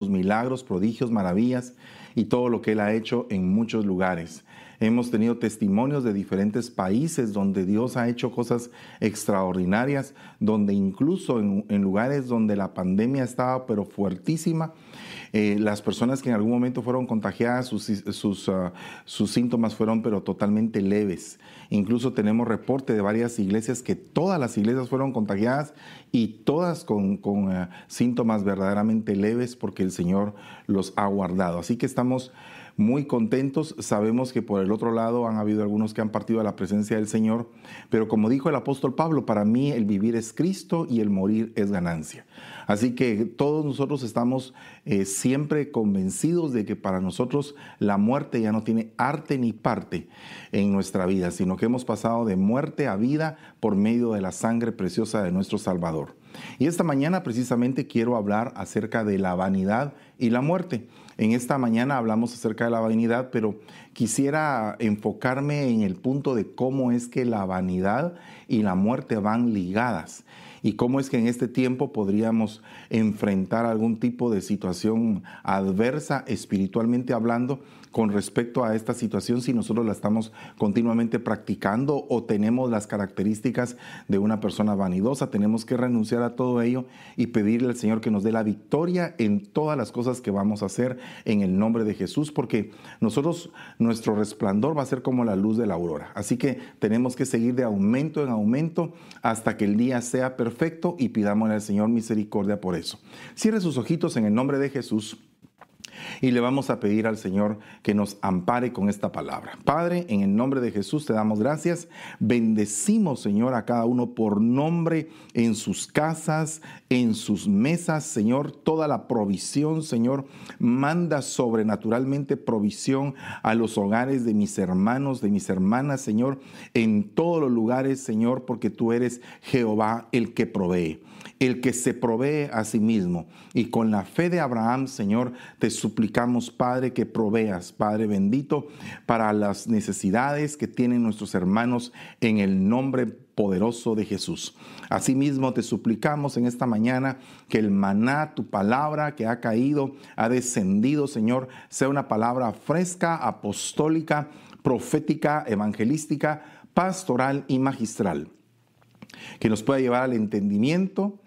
milagros, prodigios, maravillas y todo lo que Él ha hecho en muchos lugares. Hemos tenido testimonios de diferentes países donde Dios ha hecho cosas extraordinarias, donde incluso en, lugares donde la pandemia estaba pero fuertísima, eh, las personas que en algún momento fueron contagiadas, sus, ah, sus, síntomas fueron pero totalmente leves. Incluso tenemos reporte de varias iglesias que todas las iglesias fueron contagiadas y todas con, con ah, síntomas verdaderamente leves porque el Señor los ha guardado. Así que estamos muy contentos. Sabemos que por el otro lado han habido algunos que han partido a la presencia del Señor, pero como dijo el apóstol Pablo, para mí el vivir es Cristo y el morir es ganancia. Así que todos nosotros estamos eh, siempre convencidos de que para nosotros la muerte ya no tiene arte ni parte en nuestra vida, sino que hemos pasado de muerte a vida por medio de la sangre preciosa de nuestro Salvador. Y esta mañana precisamente quiero hablar acerca de la vanidad y la muerte. En esta mañana hablamos acerca de la vanidad, pero quisiera enfocarme en el punto de cómo es que la vanidad y la muerte van ligadas y cómo es que en este tiempo podríamos enfrentar algún tipo de situación adversa espiritualmente hablando con respecto a esta situación si nosotros la estamos continuamente practicando o tenemos las características de una persona vanidosa. Tenemos que renunciar a todo ello y pedirle al Señor que nos dé la victoria en todas las cosas que vamos a hacer en el nombre de Jesús, porque nosotros, nuestro resplandor va a ser como la luz de la aurora. Así que tenemos que seguir de aumento en aumento hasta que el día sea perfecto y pidámosle al Señor misericordia por eso. Cierre sus ojitos en el nombre de Jesús. Y le vamos a pedir al Señor que nos ampare con esta palabra. Padre, en el nombre de Jesús te damos gracias. Bendecimos, Señor, a cada uno por nombre en sus casas, en sus mesas, Señor, toda la provisión, Señor. Manda sobrenaturalmente provisión a los hogares de mis hermanos, de mis hermanas, Señor, en todos los lugares, Señor, porque tú eres Jehová el que provee el que se provee a sí mismo. Y con la fe de Abraham, Señor, te suplicamos, Padre, que proveas, Padre bendito, para las necesidades que tienen nuestros hermanos en el nombre poderoso de Jesús. Asimismo, te suplicamos en esta mañana que el maná, tu palabra que ha caído, ha descendido, Señor, sea una palabra fresca, apostólica, profética, evangelística, pastoral y magistral, que nos pueda llevar al entendimiento,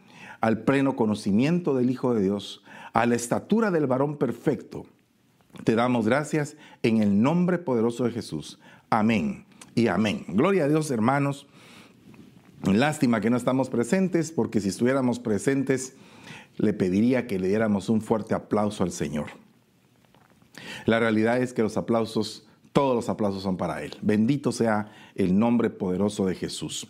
al pleno conocimiento del Hijo de Dios, a la estatura del varón perfecto. Te damos gracias en el nombre poderoso de Jesús. Amén y amén. Gloria a Dios, hermanos. Lástima que no estamos presentes, porque si estuviéramos presentes, le pediría que le diéramos un fuerte aplauso al Señor. La realidad es que los aplausos, todos los aplausos son para Él. Bendito sea el nombre poderoso de Jesús.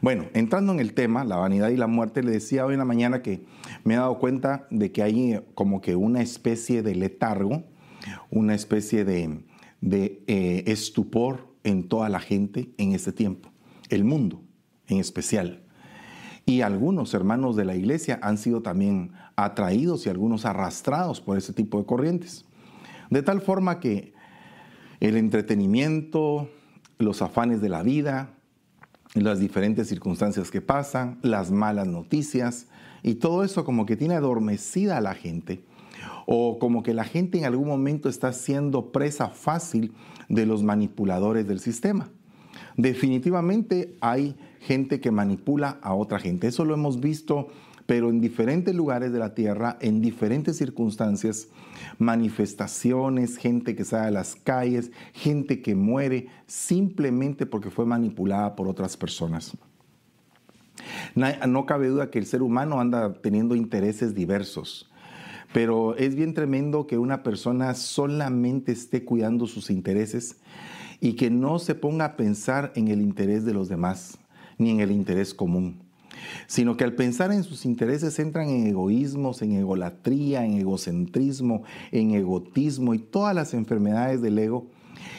Bueno, entrando en el tema, la vanidad y la muerte, le decía hoy en la mañana que me he dado cuenta de que hay como que una especie de letargo, una especie de, eh, estupor en toda la gente en este tiempo, el mundo en especial. Y algunos hermanos de la iglesia han sido también atraídos y algunos arrastrados por ese tipo de corrientes. De tal forma que el entretenimiento, los afanes de la vida, las diferentes circunstancias que pasan, las malas noticias y todo eso como que tiene adormecida a la gente o como que la gente en algún momento está siendo presa fácil de los manipuladores del sistema. Definitivamente hay gente que manipula a otra gente. Eso lo hemos visto pero en diferentes lugares de la tierra, en diferentes circunstancias, manifestaciones, gente que sale a las calles, gente que muere simplemente porque fue manipulada por otras personas. No cabe duda que el ser humano anda teniendo intereses diversos, pero es bien tremendo que una persona solamente esté cuidando sus intereses y que no se ponga a pensar en el interés de los demás, ni en el interés común sino que al pensar en sus intereses entran en egoísmos, en egolatría, en egocentrismo, en egotismo y todas las enfermedades del ego,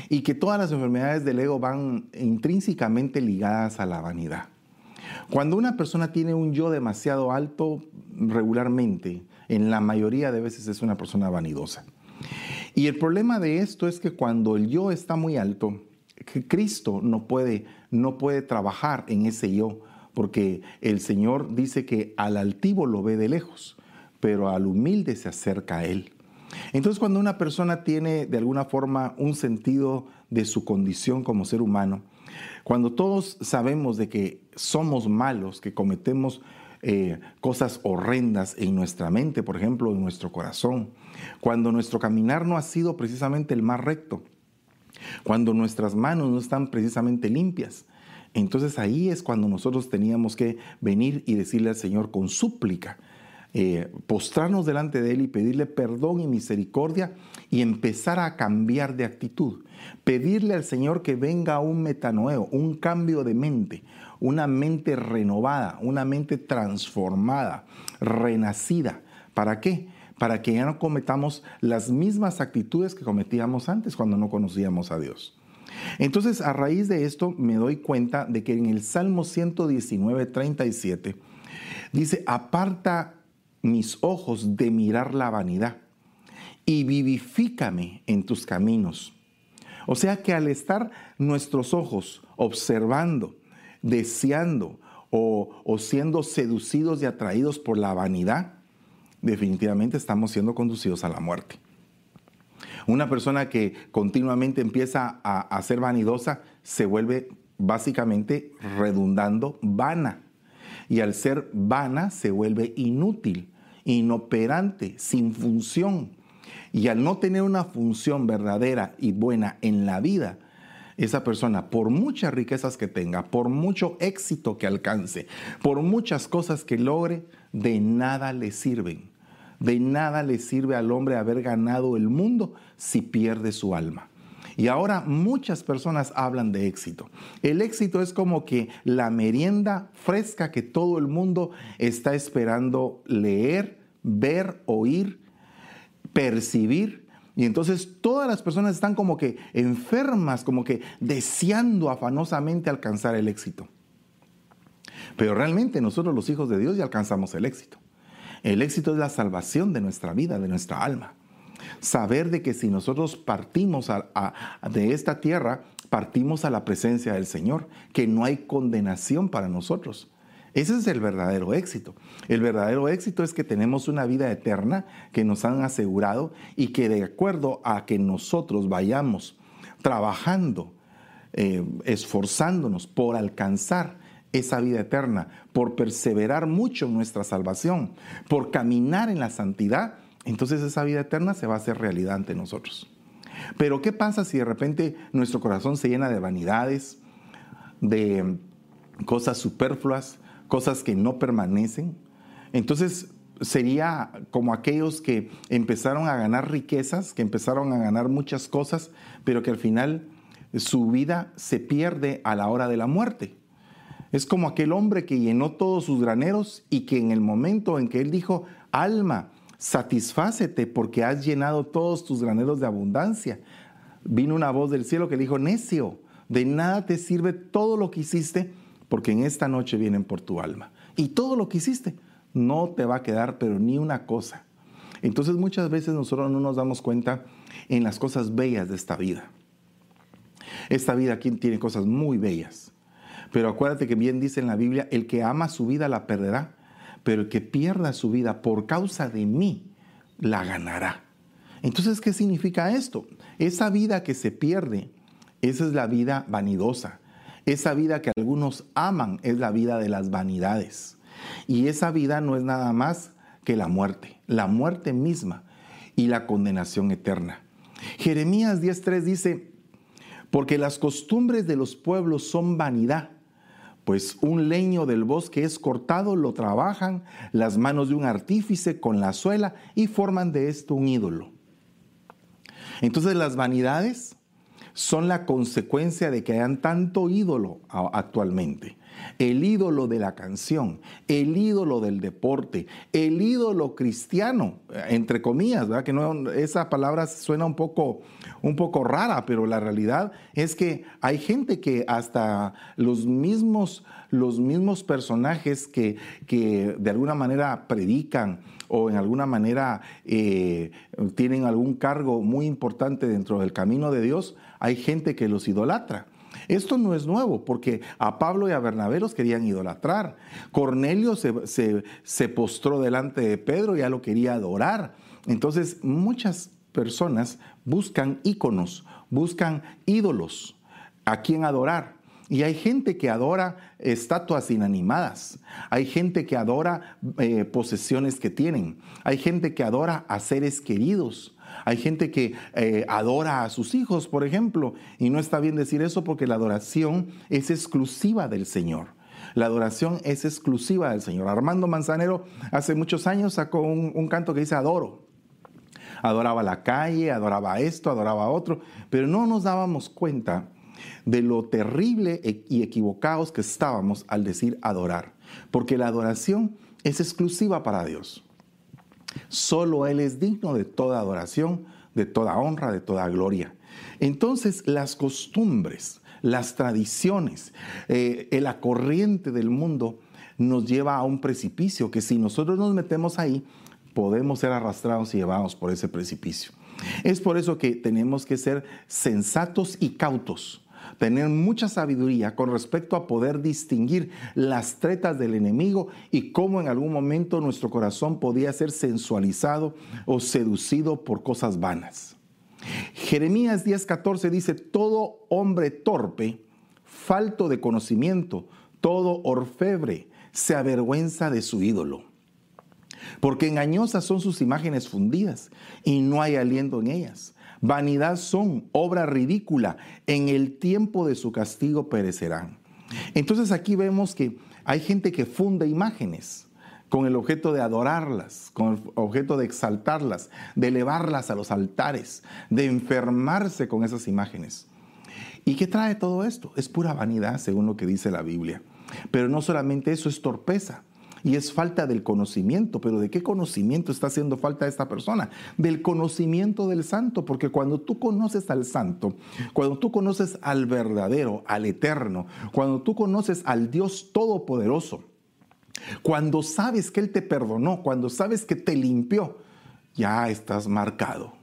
y que todas las enfermedades del ego van intrínsecamente ligadas a la vanidad. Cuando una persona tiene un yo demasiado alto, regularmente, en la mayoría de veces es una persona vanidosa. Y el problema de esto es que cuando el yo está muy alto, Cristo no puede, no puede trabajar en ese yo porque el Señor dice que al altivo lo ve de lejos, pero al humilde se acerca a Él. Entonces cuando una persona tiene de alguna forma un sentido de su condición como ser humano, cuando todos sabemos de que somos malos, que cometemos eh, cosas horrendas en nuestra mente, por ejemplo, en nuestro corazón, cuando nuestro caminar no ha sido precisamente el más recto, cuando nuestras manos no están precisamente limpias, entonces ahí es cuando nosotros teníamos que venir y decirle al Señor con súplica, eh, postrarnos delante de Él y pedirle perdón y misericordia y empezar a cambiar de actitud. Pedirle al Señor que venga un metanoeo, un cambio de mente, una mente renovada, una mente transformada, renacida. ¿Para qué? Para que ya no cometamos las mismas actitudes que cometíamos antes cuando no conocíamos a Dios. Entonces, a raíz de esto, me doy cuenta de que en el Salmo 119, 37, dice, aparta mis ojos de mirar la vanidad y vivifícame en tus caminos. O sea que al estar nuestros ojos observando, deseando o, o, siendo seducidos y atraídos por la vanidad, definitivamente estamos siendo conducidos a la muerte. Una persona que continuamente empieza a, ser vanidosa se vuelve básicamente redundando vana y al ser vana se vuelve inútil, inoperante, sin función. Y al no tener una función verdadera y buena en la vida, esa persona, por muchas riquezas que tenga, por mucho éxito que alcance, por muchas cosas que logre, de nada le sirven. De nada le sirve al hombre haber ganado el mundo si pierde su alma. Y ahora muchas personas hablan de éxito. El éxito es como que la merienda fresca que todo el mundo está esperando leer, ver, oír, percibir. Y entonces todas las personas están como que enfermas, como que deseando afanosamente alcanzar el éxito. Pero realmente nosotros los hijos de Dios ya alcanzamos el éxito. El éxito es la salvación de nuestra vida, de nuestra alma. Saber de que si nosotros partimos de esta tierra, partimos a la presencia del Señor, que no hay condenación para nosotros. Ese es el verdadero éxito. El verdadero éxito es que tenemos una vida eterna que nos han asegurado y que de acuerdo a que nosotros vayamos trabajando, eh, esforzándonos por alcanzar esa vida eterna, por perseverar mucho en nuestra salvación, por caminar en la santidad, entonces esa vida eterna se va a hacer realidad ante nosotros. Pero ¿qué pasa si de repente nuestro corazón se llena de vanidades, de cosas superfluas, cosas que no permanecen? Entonces sería como aquellos que empezaron a ganar riquezas, que empezaron a ganar muchas cosas, pero que al final su vida se pierde a la hora de la muerte. Es como aquel hombre que llenó todos sus graneros y que en el momento en que él dijo, alma, satisfácete porque has llenado todos tus graneros de abundancia. Vino una voz del cielo que dijo, necio, de nada te sirve todo lo que hiciste porque en esta noche vienen por tu alma. Y todo lo que hiciste no te va a quedar, pero ni una cosa. Entonces muchas veces nosotros no nos damos cuenta en las cosas bellas de esta vida. Esta vida aquí tiene cosas muy bellas. Pero acuérdate que bien dice en la Biblia, el que ama su vida la perderá, pero el que pierda su vida por causa de mí, la ganará. Entonces, ¿qué significa esto? Esa vida que se pierde, esa es la vida vanidosa. Esa vida que algunos aman es la vida de las vanidades. Y esa vida no es nada más que la muerte, la muerte misma y la condenación eterna. Jeremías 10.3 dice, porque las costumbres de los pueblos son vanidad pues un leño del bosque es cortado, lo trabajan las manos de un artífice con la suela y forman de esto un ídolo. Entonces las vanidades son la consecuencia de que hayan tanto ídolo actualmente el ídolo de la canción, el ídolo del deporte, el ídolo cristiano, entre comillas, ¿verdad? Que no, esa palabra suena un poco, un poco rara, pero la realidad es que hay gente que hasta los mismos, los mismos personajes que, que de alguna manera predican, o en alguna manera eh, tienen algún cargo muy importante dentro del camino de Dios, hay gente que los idolatra. Esto no es nuevo, porque a Pablo y a Bernabé los querían idolatrar. Cornelio se, se postró delante de Pedro ya lo quería adorar. Entonces, muchas personas buscan íconos, buscan ídolos a quien adorar. Y hay gente que adora estatuas inanimadas, hay gente que adora eh, posesiones que tienen, hay gente que adora a seres queridos, hay gente que eh, adora a sus hijos, por ejemplo, y no está bien decir eso porque la adoración es exclusiva del Señor. La adoración es exclusiva del Señor. Armando Manzanero hace muchos años sacó un, canto que dice adoro. Adoraba la calle, adoraba esto, adoraba otro, pero no nos dábamos cuenta de lo terrible e-, y equivocados que estábamos al decir adorar, porque la adoración es exclusiva para Dios. Solo Él es digno de toda adoración, de toda honra, de toda gloria. Entonces las costumbres, las tradiciones, eh, la corriente del mundo nos lleva a un precipicio que si nosotros nos metemos ahí, podemos ser arrastrados y llevados por ese precipicio. Es por eso que tenemos que ser sensatos y cautos tener mucha sabiduría con respecto a poder distinguir las tretas del enemigo y cómo en algún momento nuestro corazón podía ser sensualizado o seducido por cosas vanas. Jeremías 10:14 dice, todo hombre torpe, falto de conocimiento, todo orfebre, se avergüenza de su ídolo. Porque engañosas son sus imágenes fundidas y no hay aliento en ellas. Vanidad son, obra ridícula, en el tiempo de su castigo perecerán. Entonces aquí vemos que hay gente que funde imágenes con el objeto de adorarlas, con el objeto de exaltarlas, de elevarlas a los altares, de enfermarse con esas imágenes. ¿Y qué trae todo esto? Es pura vanidad, según lo que dice la Biblia. Pero no solamente eso, es torpeza y es falta del conocimiento. Pero ¿de qué conocimiento está haciendo falta esta persona? Del conocimiento del santo, porque cuando tú conoces al santo, cuando tú conoces al verdadero, al eterno, cuando tú conoces al Dios todopoderoso, cuando sabes que Él te perdonó, cuando sabes que te limpió, ya estás marcado.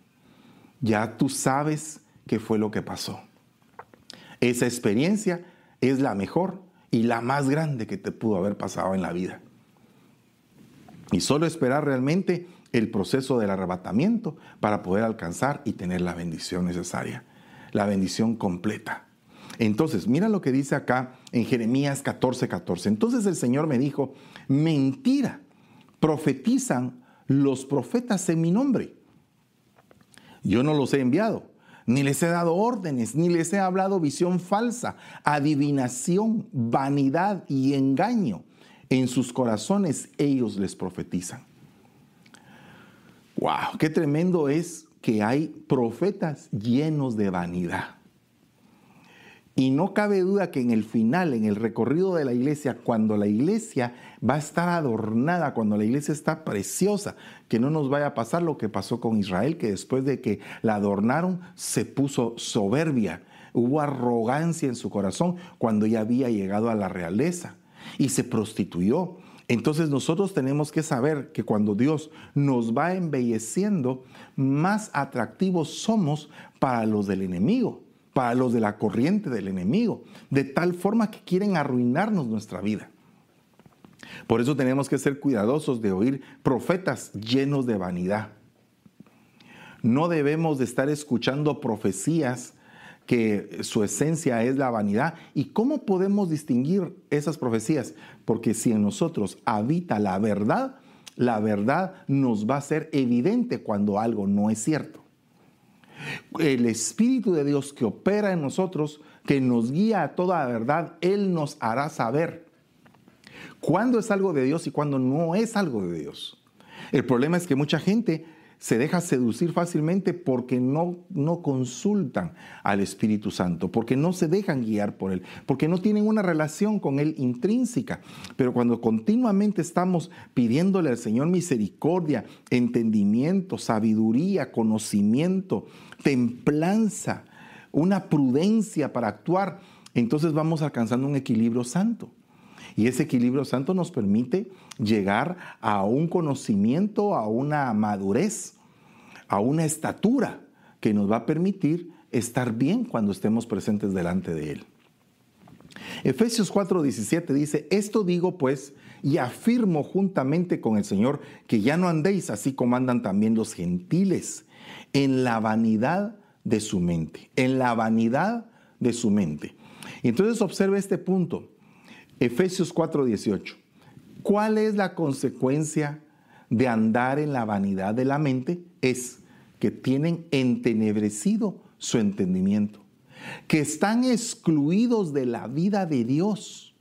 Ya tú sabes qué fue lo que pasó. Esa experiencia es la mejor y la más grande que te pudo haber pasado en la vida y solo esperar realmente el proceso del arrebatamiento para poder alcanzar y tener la bendición necesaria, la bendición completa. Entonces, mira lo que dice acá en Jeremías 14, 14. Entonces el Señor me dijo, mentira, profetizan los profetas en mi nombre. Yo no los he enviado, ni les he dado órdenes, ni les he hablado visión falsa, adivinación, vanidad y engaño en sus corazones ellos les profetizan. ¡Wow! ¡Qué tremendo es que hay profetas llenos de vanidad! Y no cabe duda que en el final, en el recorrido de la iglesia, cuando la iglesia va a estar adornada, cuando la iglesia está preciosa, que no nos vaya a pasar lo que pasó con Israel, que después de que la adornaron se puso soberbia, hubo arrogancia en su corazón cuando ya había llegado a la realeza y se prostituyó. Entonces nosotros tenemos que saber que cuando Dios nos va embelleciendo, más atractivos somos para los del enemigo, para los de la corriente del enemigo, de tal forma que quieren arruinarnos nuestra vida. Por eso tenemos que ser cuidadosos de oír profetas llenos de vanidad. No debemos de estar escuchando profecías que su esencia es la vanidad. ¿Y cómo podemos distinguir esas profecías? Porque si en nosotros habita la verdad, la verdad nos va a ser evidente cuando algo no es cierto. El Espíritu de Dios que opera en nosotros, que nos guía a toda verdad, Él nos hará saber cuándo es algo de Dios y cuándo no es algo de Dios. El problema es que mucha gente se deja seducir fácilmente porque no, no consultan al Espíritu Santo, porque no se dejan guiar por Él, porque no tienen una relación con Él intrínseca. Pero cuando continuamente estamos pidiéndole al Señor misericordia, entendimiento, sabiduría, conocimiento, templanza, una prudencia para actuar, entonces vamos alcanzando un equilibrio santo. Y ese equilibrio santo nos permite llegar a un conocimiento, a una madurez, a una estatura que nos va a permitir estar bien cuando estemos presentes delante de Él. Efesios 4:17 dice, esto digo pues y afirmo juntamente con el Señor que ya no andéis así como andan también los gentiles en la vanidad de su mente, en la vanidad de su mente. Entonces observe este punto, Efesios 4:18. ¿Cuál es la consecuencia de andar en la vanidad de la mente? Es que tienen entenebrecido su entendimiento, que están excluidos de la vida de Dios.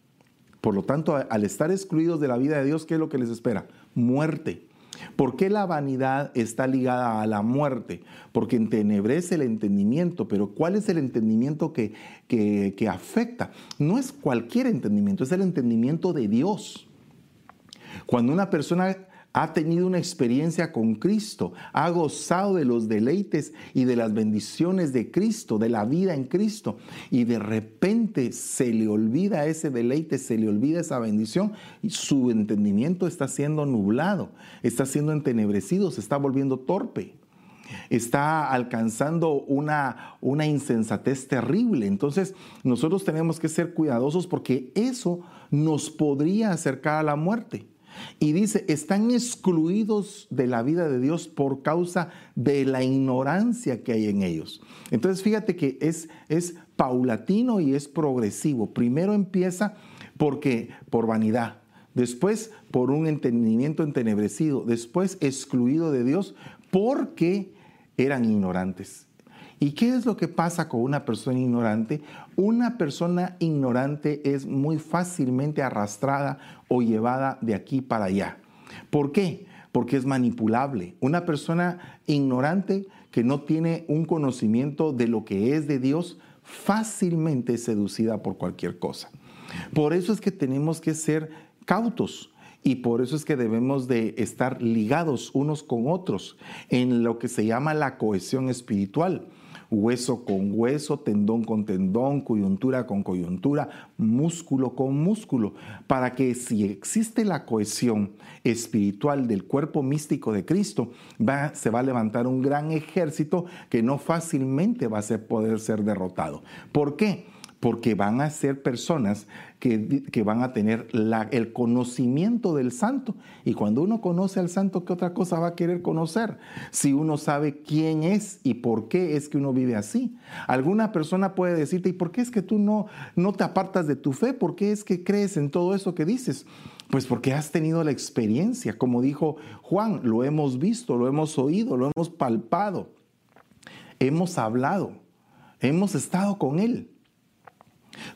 Por lo tanto, al estar excluidos de la vida de Dios, ¿qué es lo que les espera? Muerte. ¿Por qué la vanidad está ligada a la muerte? Porque entenebrece el entendimiento, pero ¿cuál es el entendimiento que, que, que afecta? No es cualquier entendimiento, es el entendimiento de Dios. Cuando una persona ha tenido una experiencia con Cristo, ha gozado de los deleites y de las bendiciones de Cristo, de la vida en Cristo, y de repente se le olvida ese deleite, se le olvida esa bendición, y su entendimiento está siendo nublado, está siendo entenebrecido, se está volviendo torpe está alcanzando una, una, insensatez terrible. Entonces nosotros tenemos que ser cuidadosos porque eso nos podría acercar a la muerte. Y dice, están excluidos de la vida de Dios por causa de la ignorancia que hay en ellos. Entonces fíjate que es, es paulatino y es progresivo. Primero empieza porque por vanidad, después por un entendimiento entenebrecido, después excluido de Dios porque eran ignorantes. ¿Y qué es lo que pasa con una persona ignorante? Una persona ignorante es muy fácilmente arrastrada o llevada de aquí para allá. ¿Por qué? Porque es manipulable. Una persona ignorante que no tiene un conocimiento de lo que es de Dios, fácilmente seducida por cualquier cosa. Por eso es que tenemos que ser cautos. Y por eso es que debemos de estar ligados unos con otros en lo que se llama la cohesión espiritual hueso con hueso, tendón con tendón, coyuntura con coyuntura, músculo con músculo, para que si existe la cohesión espiritual del cuerpo místico de Cristo, se va a levantar un gran ejército que no fácilmente va a poder ser derrotado. ¿Por qué? Porque van a ser personas que, van a tener el conocimiento del santo. Y cuando uno conoce al santo, ¿qué otra cosa va a querer conocer? Si uno sabe quién es y por qué es que uno vive así. Alguna persona puede decirte, ¿y por qué es que tú no, no te apartas de tu fe? ¿Por qué es que crees en todo eso que dices? Pues porque has tenido la experiencia, como dijo Juan, lo hemos visto, lo hemos oído, lo hemos palpado, hemos hablado, hemos estado con Él.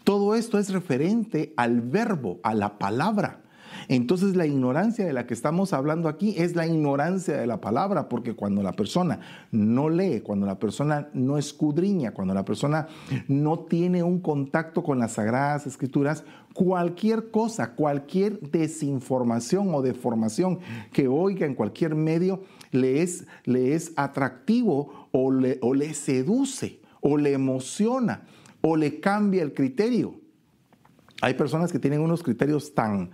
Todo esto es referente al verbo, a la palabra. Entonces la ignorancia de la que estamos hablando aquí es la ignorancia de la palabra, porque cuando la persona no lee, cuando la persona no escudriña, cuando la persona no tiene un contacto con las sagradas escrituras, cualquier cosa, cualquier desinformación o deformación que oiga en cualquier medio le es, le es atractivo o le, o le seduce o le emociona o le cambia el criterio. Hay personas que tienen unos criterios tan,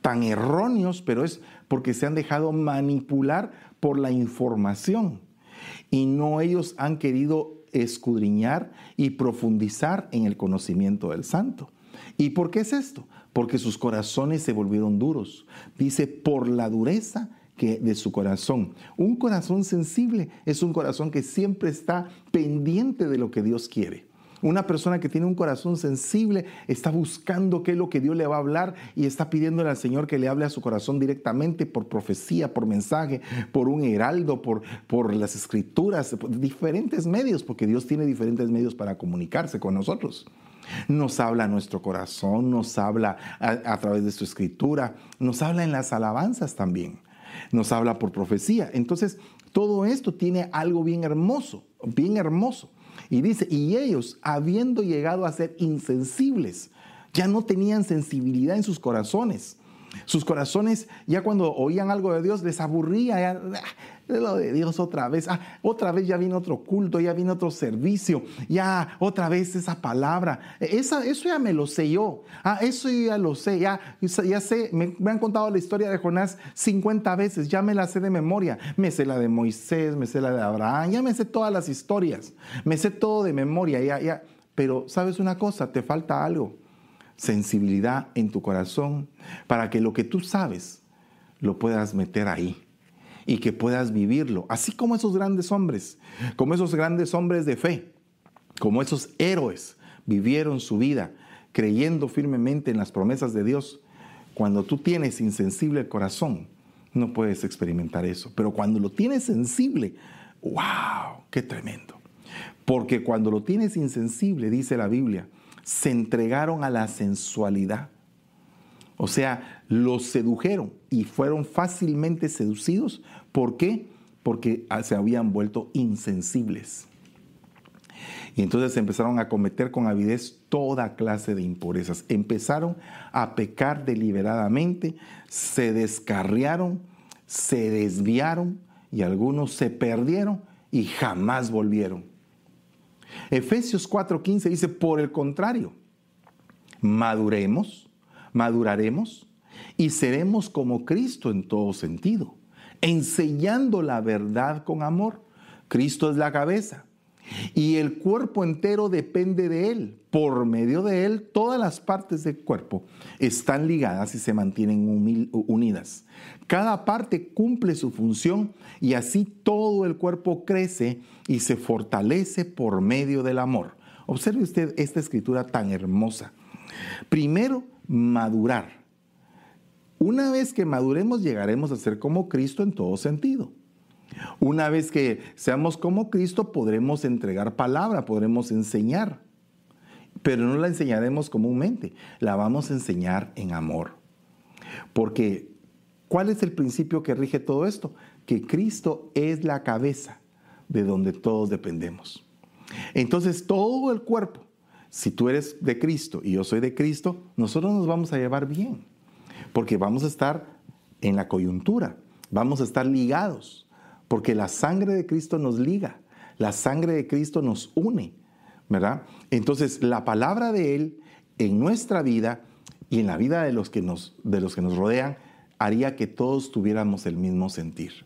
tan erróneos, pero es porque se han dejado manipular por la información y no ellos han querido escudriñar y profundizar en el conocimiento del santo. ¿Y por qué es esto? Porque sus corazones se volvieron duros. Dice, por la dureza que de su corazón. Un corazón sensible es un corazón que siempre está pendiente de lo que Dios quiere. Una persona que tiene un corazón sensible está buscando qué es lo que Dios le va a hablar y está pidiéndole al Señor que le hable a su corazón directamente por profecía, por mensaje, por un heraldo, por, por las escrituras, por diferentes medios, porque Dios tiene diferentes medios para comunicarse con nosotros. Nos habla nuestro corazón, nos habla a, través de su escritura, nos habla en las alabanzas también, nos habla por profecía. Entonces, todo esto tiene algo bien hermoso, bien hermoso. Y dice, y ellos, habiendo llegado a ser insensibles, ya no tenían sensibilidad en sus corazones. Sus corazones, ya cuando oían algo de Dios, les aburría. Ya, ah, lo de Dios otra vez. Ah, otra vez ya vino otro culto, ya vino otro servicio. Ya otra vez esa palabra. Esa, eso ya me lo sé yo. Ah, eso ya lo sé. Ya, ya sé, me, me, han contado la historia de Jonás 50 veces. Ya me la sé de memoria. Me sé la de Moisés, me sé la de Abraham. Ya me sé todas las historias. Me sé todo de memoria. Ya, ya. Pero, ¿sabes una cosa? Te falta algo sensibilidad en tu corazón para que lo que tú sabes lo puedas meter ahí y que puedas vivirlo, así como esos grandes hombres, como esos grandes hombres de fe, como esos héroes vivieron su vida creyendo firmemente en las promesas de Dios. Cuando tú tienes insensible el corazón, no puedes experimentar eso, pero cuando lo tienes sensible, wow, qué tremendo. Porque cuando lo tienes insensible, dice la Biblia, se entregaron a la sensualidad. O sea, los sedujeron y fueron fácilmente seducidos. ¿Por qué? Porque se habían vuelto insensibles. Y entonces empezaron a cometer con avidez toda clase de impurezas. Empezaron a pecar deliberadamente, se descarriaron, se desviaron y algunos se perdieron y jamás volvieron. Efesios 4:15 dice, por el contrario, maduremos, maduraremos y seremos como Cristo en todo sentido, enseñando la verdad con amor. Cristo es la cabeza y el cuerpo entero depende de Él. Por medio de Él, todas las partes del cuerpo están ligadas y se mantienen unidas. Cada parte cumple su función y así todo el cuerpo crece y se fortalece por medio del amor. Observe usted esta escritura tan hermosa. Primero, madurar. Una vez que maduremos llegaremos a ser como Cristo en todo sentido. Una vez que seamos como Cristo, podremos entregar palabra, podremos enseñar, pero no la enseñaremos comúnmente, la vamos a enseñar en amor. Porque, ¿cuál es el principio que rige todo esto? Que Cristo es la cabeza de donde todos dependemos. Entonces, todo el cuerpo, si tú eres de Cristo y yo soy de Cristo, nosotros nos vamos a llevar bien, porque vamos a estar en la coyuntura, vamos a estar ligados porque la sangre de Cristo nos liga, la sangre de Cristo nos une, ¿verdad? Entonces, la palabra de Él en nuestra vida y en la vida de los que nos, de los que nos rodean haría que todos tuviéramos el mismo sentir.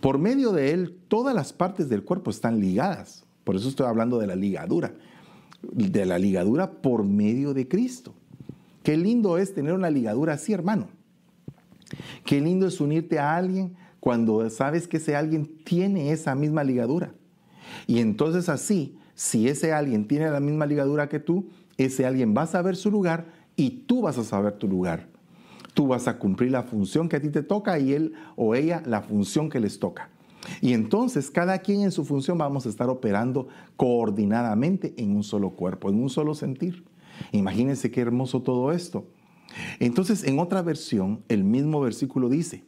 Por medio de Él, todas las partes del cuerpo están ligadas. Por eso estoy hablando de la ligadura, de la ligadura por medio de Cristo. Qué lindo es tener una ligadura así, hermano. Qué lindo es unirte a alguien cuando sabes que ese alguien tiene esa misma ligadura. Y entonces así, si ese alguien tiene la misma ligadura que tú, ese alguien va a saber su lugar y tú vas a saber tu lugar. Tú vas a cumplir la función que a ti te toca y él o ella la función que les toca. Y entonces cada quien en su función vamos a estar operando coordinadamente en un solo cuerpo, en un solo sentir. Imagínense qué hermoso todo esto. Entonces en otra versión, el mismo versículo dice,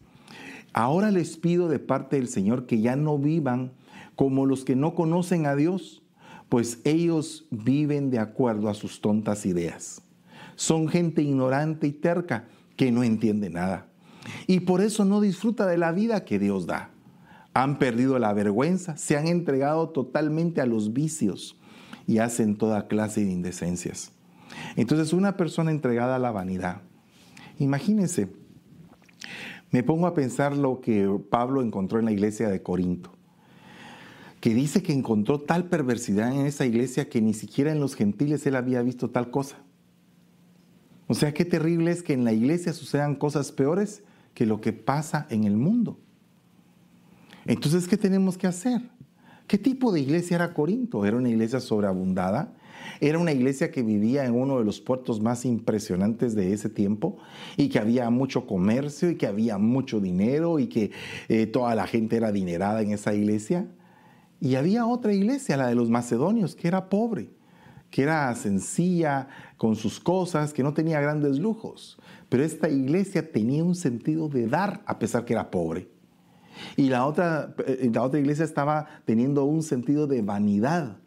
Ahora les pido de parte del Señor que ya no vivan como los que no conocen a Dios, pues ellos viven de acuerdo a sus tontas ideas. Son gente ignorante y terca que no entiende nada. Y por eso no disfruta de la vida que Dios da. Han perdido la vergüenza, se han entregado totalmente a los vicios y hacen toda clase de indecencias. Entonces una persona entregada a la vanidad, imagínense, me pongo a pensar lo que Pablo encontró en la iglesia de Corinto, que dice que encontró tal perversidad en esa iglesia que ni siquiera en los gentiles él había visto tal cosa. O sea, qué terrible es que en la iglesia sucedan cosas peores que lo que pasa en el mundo. Entonces, ¿qué tenemos que hacer? ¿Qué tipo de iglesia era Corinto? ¿Era una iglesia sobreabundada? Era una iglesia que vivía en uno de los puertos más impresionantes de ese tiempo y que había mucho comercio y que había mucho dinero y que eh, toda la gente era adinerada en esa iglesia. Y había otra iglesia, la de los macedonios, que era pobre, que era sencilla con sus cosas, que no tenía grandes lujos. Pero esta iglesia tenía un sentido de dar a pesar que era pobre. Y la otra, eh, la otra iglesia estaba teniendo un sentido de vanidad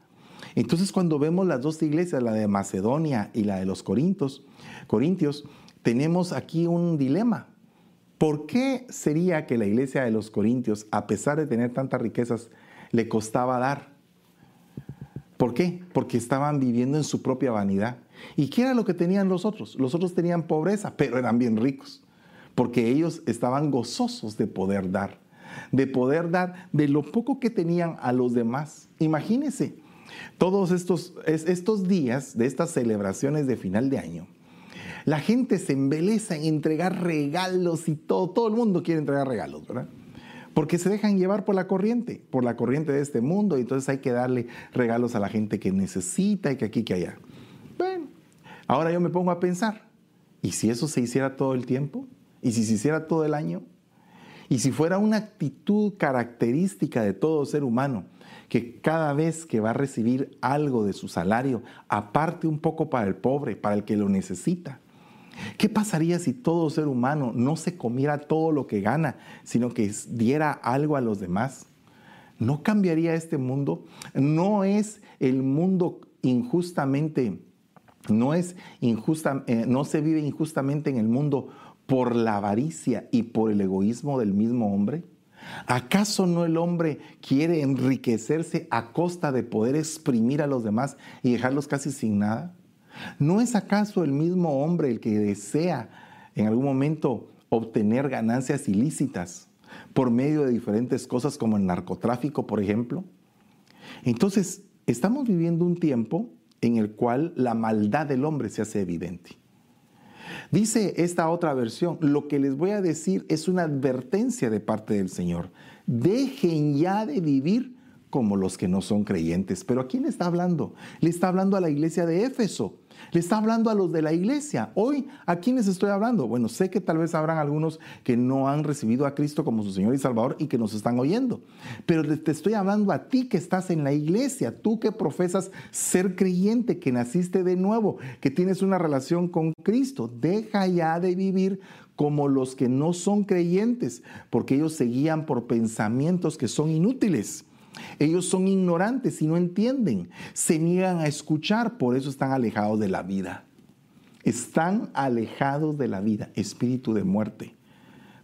entonces cuando vemos las dos iglesias, la de Macedonia y la de los Corintios, Corintios, tenemos aquí un dilema. ¿Por qué sería que la iglesia de los Corintios, a pesar de tener tantas riquezas, le costaba dar? ¿Por qué? Porque estaban viviendo en su propia vanidad. ¿Y qué era lo que tenían los otros? Los otros tenían pobreza, pero eran bien ricos, porque ellos estaban gozosos de poder dar, de poder dar de lo poco que tenían a los demás. Imagínense, todos estos, estos días de estas celebraciones de final de año, La gente se embeleza en entregar regalos y todo, todo el mundo quiere entregar regalos, ¿verdad? Porque se dejan llevar por la corriente, por la corriente de este mundo, y entonces hay que darle regalos a la gente que necesita y que aquí, que allá. Bueno, ahora yo me pongo a pensar, ¿y si eso se hiciera todo el tiempo? ¿Y si se hiciera todo el año? ¿Y si fuera una actitud característica de todo ser humano? que cada vez que va a recibir algo de su salario, aparte un poco para el pobre, para el que lo necesita. ¿Qué pasaría si todo ser humano no se comiera todo lo que gana, sino que diera algo a los demás? ¿No cambiaría este mundo? ¿No es el mundo injustamente, no es injusta, eh, no se vive injustamente en el mundo por la avaricia y por el egoísmo del mismo hombre? ¿Acaso no el hombre quiere enriquecerse a costa de poder exprimir a los demás y dejarlos casi sin nada? ¿No es acaso el mismo hombre el que desea en algún momento obtener ganancias ilícitas por medio de diferentes cosas como el narcotráfico, por ejemplo? Entonces, estamos viviendo un tiempo en el cual la maldad del hombre se hace evidente. Dice esta otra versión, lo que les voy a decir es una advertencia de parte del Señor. Dejen ya de vivir como los que no son creyentes. Pero ¿a quién está hablando? Le está hablando a la iglesia de Éfeso. Le está hablando a los de la iglesia. Hoy, ¿a quiénes estoy hablando? Bueno, sé que tal vez habrán algunos que no han recibido a Cristo como su Señor y Salvador y que nos están oyendo. Pero te estoy hablando a ti que estás en la iglesia, tú que profesas ser creyente, que naciste de nuevo, que tienes una relación con Cristo. Deja ya de vivir como los que no son creyentes, porque ellos se guían por pensamientos que son inútiles. Ellos son ignorantes y no entienden. Se niegan a escuchar, por eso están alejados de la vida. Están alejados de la vida, espíritu de muerte,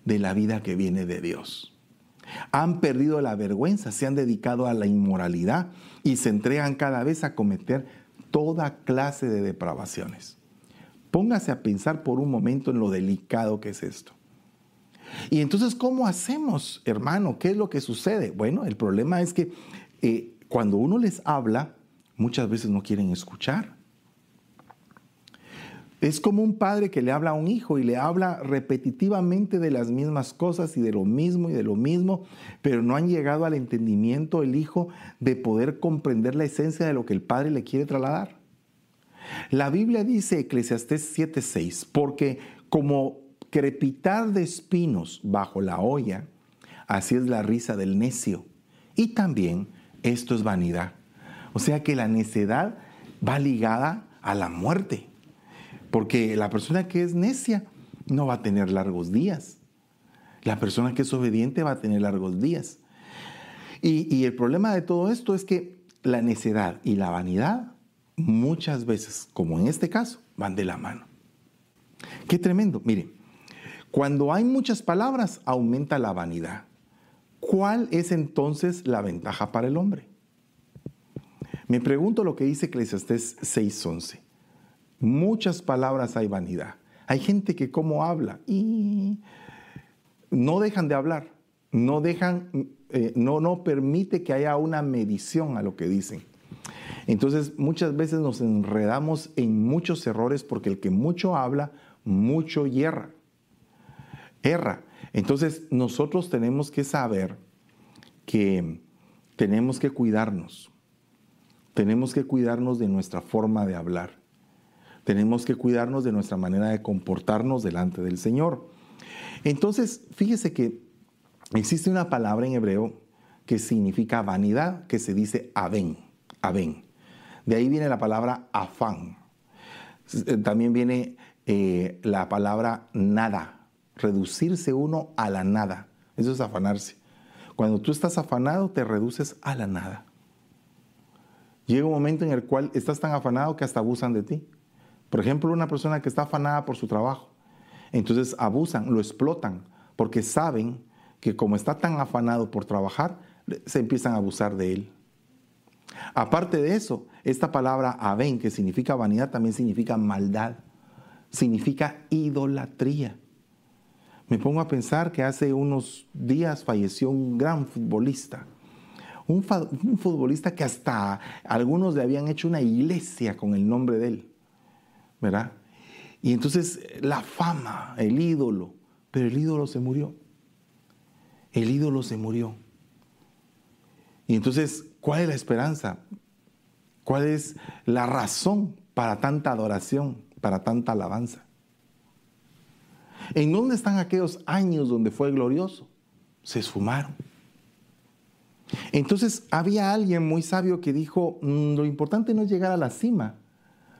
de la vida que viene de Dios. Han perdido la vergüenza, se han dedicado a la inmoralidad y se entregan cada vez a cometer toda clase de depravaciones. Póngase a pensar por un momento en lo delicado que es esto. Y entonces, ¿cómo hacemos, hermano? ¿Qué es lo que sucede? Bueno, el problema es que eh, cuando uno les habla, muchas veces no quieren escuchar. Es como un padre que le habla a un hijo y le habla repetitivamente de las mismas cosas y de lo mismo y de lo mismo, pero no han llegado al entendimiento el hijo de poder comprender la esencia de lo que el padre le quiere trasladar. La Biblia dice, Eclesiastés 7:6, porque como crepitar de espinos bajo la olla, así es la risa del necio. Y también esto es vanidad. O sea que la necedad va ligada a la muerte, porque la persona que es necia no va a tener largos días. La persona que es obediente va a tener largos días. Y, el problema de todo esto es que la necedad y la vanidad muchas veces, como en este caso, van de la mano. Qué tremendo. Miren, cuando hay muchas palabras, aumenta la vanidad. ¿Cuál es entonces la ventaja para el hombre? Me pregunto lo que dice Eclesiastés 6:11. Muchas palabras hay vanidad. Hay gente que como habla y no dejan de hablar, no dejan, eh, no, no permite que haya una medición a lo que dicen. Entonces muchas veces nos enredamos en muchos errores porque el que mucho habla, mucho hierra erra. Entonces nosotros tenemos que saber que tenemos que cuidarnos. Tenemos que cuidarnos de nuestra forma de hablar. Tenemos que cuidarnos de nuestra manera de comportarnos delante del Señor. Entonces, fíjese que existe una palabra en hebreo que significa vanidad, que se dice aben, aben. De ahí viene la palabra afán. También viene eh, la palabra nada, reducirse uno a la nada. Eso es afanarse. Cuando tú estás afanado, te reduces a la nada. Llega un momento en el cual estás tan afanado que hasta abusan de ti. Por ejemplo, una persona que está afanada por su trabajo. Entonces abusan, lo explotan, porque saben que como está tan afanado por trabajar, se empiezan a abusar de él. Aparte de eso, esta palabra aven, que significa vanidad, también significa maldad, significa idolatría. Me pongo a pensar que hace unos días falleció un gran futbolista. Un, futbolista que hasta algunos le habían hecho una iglesia con el nombre de él. ¿Verdad? Y entonces la fama, el ídolo, pero el ídolo se murió. El ídolo se murió. Y entonces, ¿cuál es la esperanza? ¿Cuál es la razón para tanta adoración, para tanta alabanza? ¿En dónde están aquellos años donde fue glorioso? Se esfumaron. Entonces había alguien muy sabio que dijo, mm, lo importante no es llegar a la cima,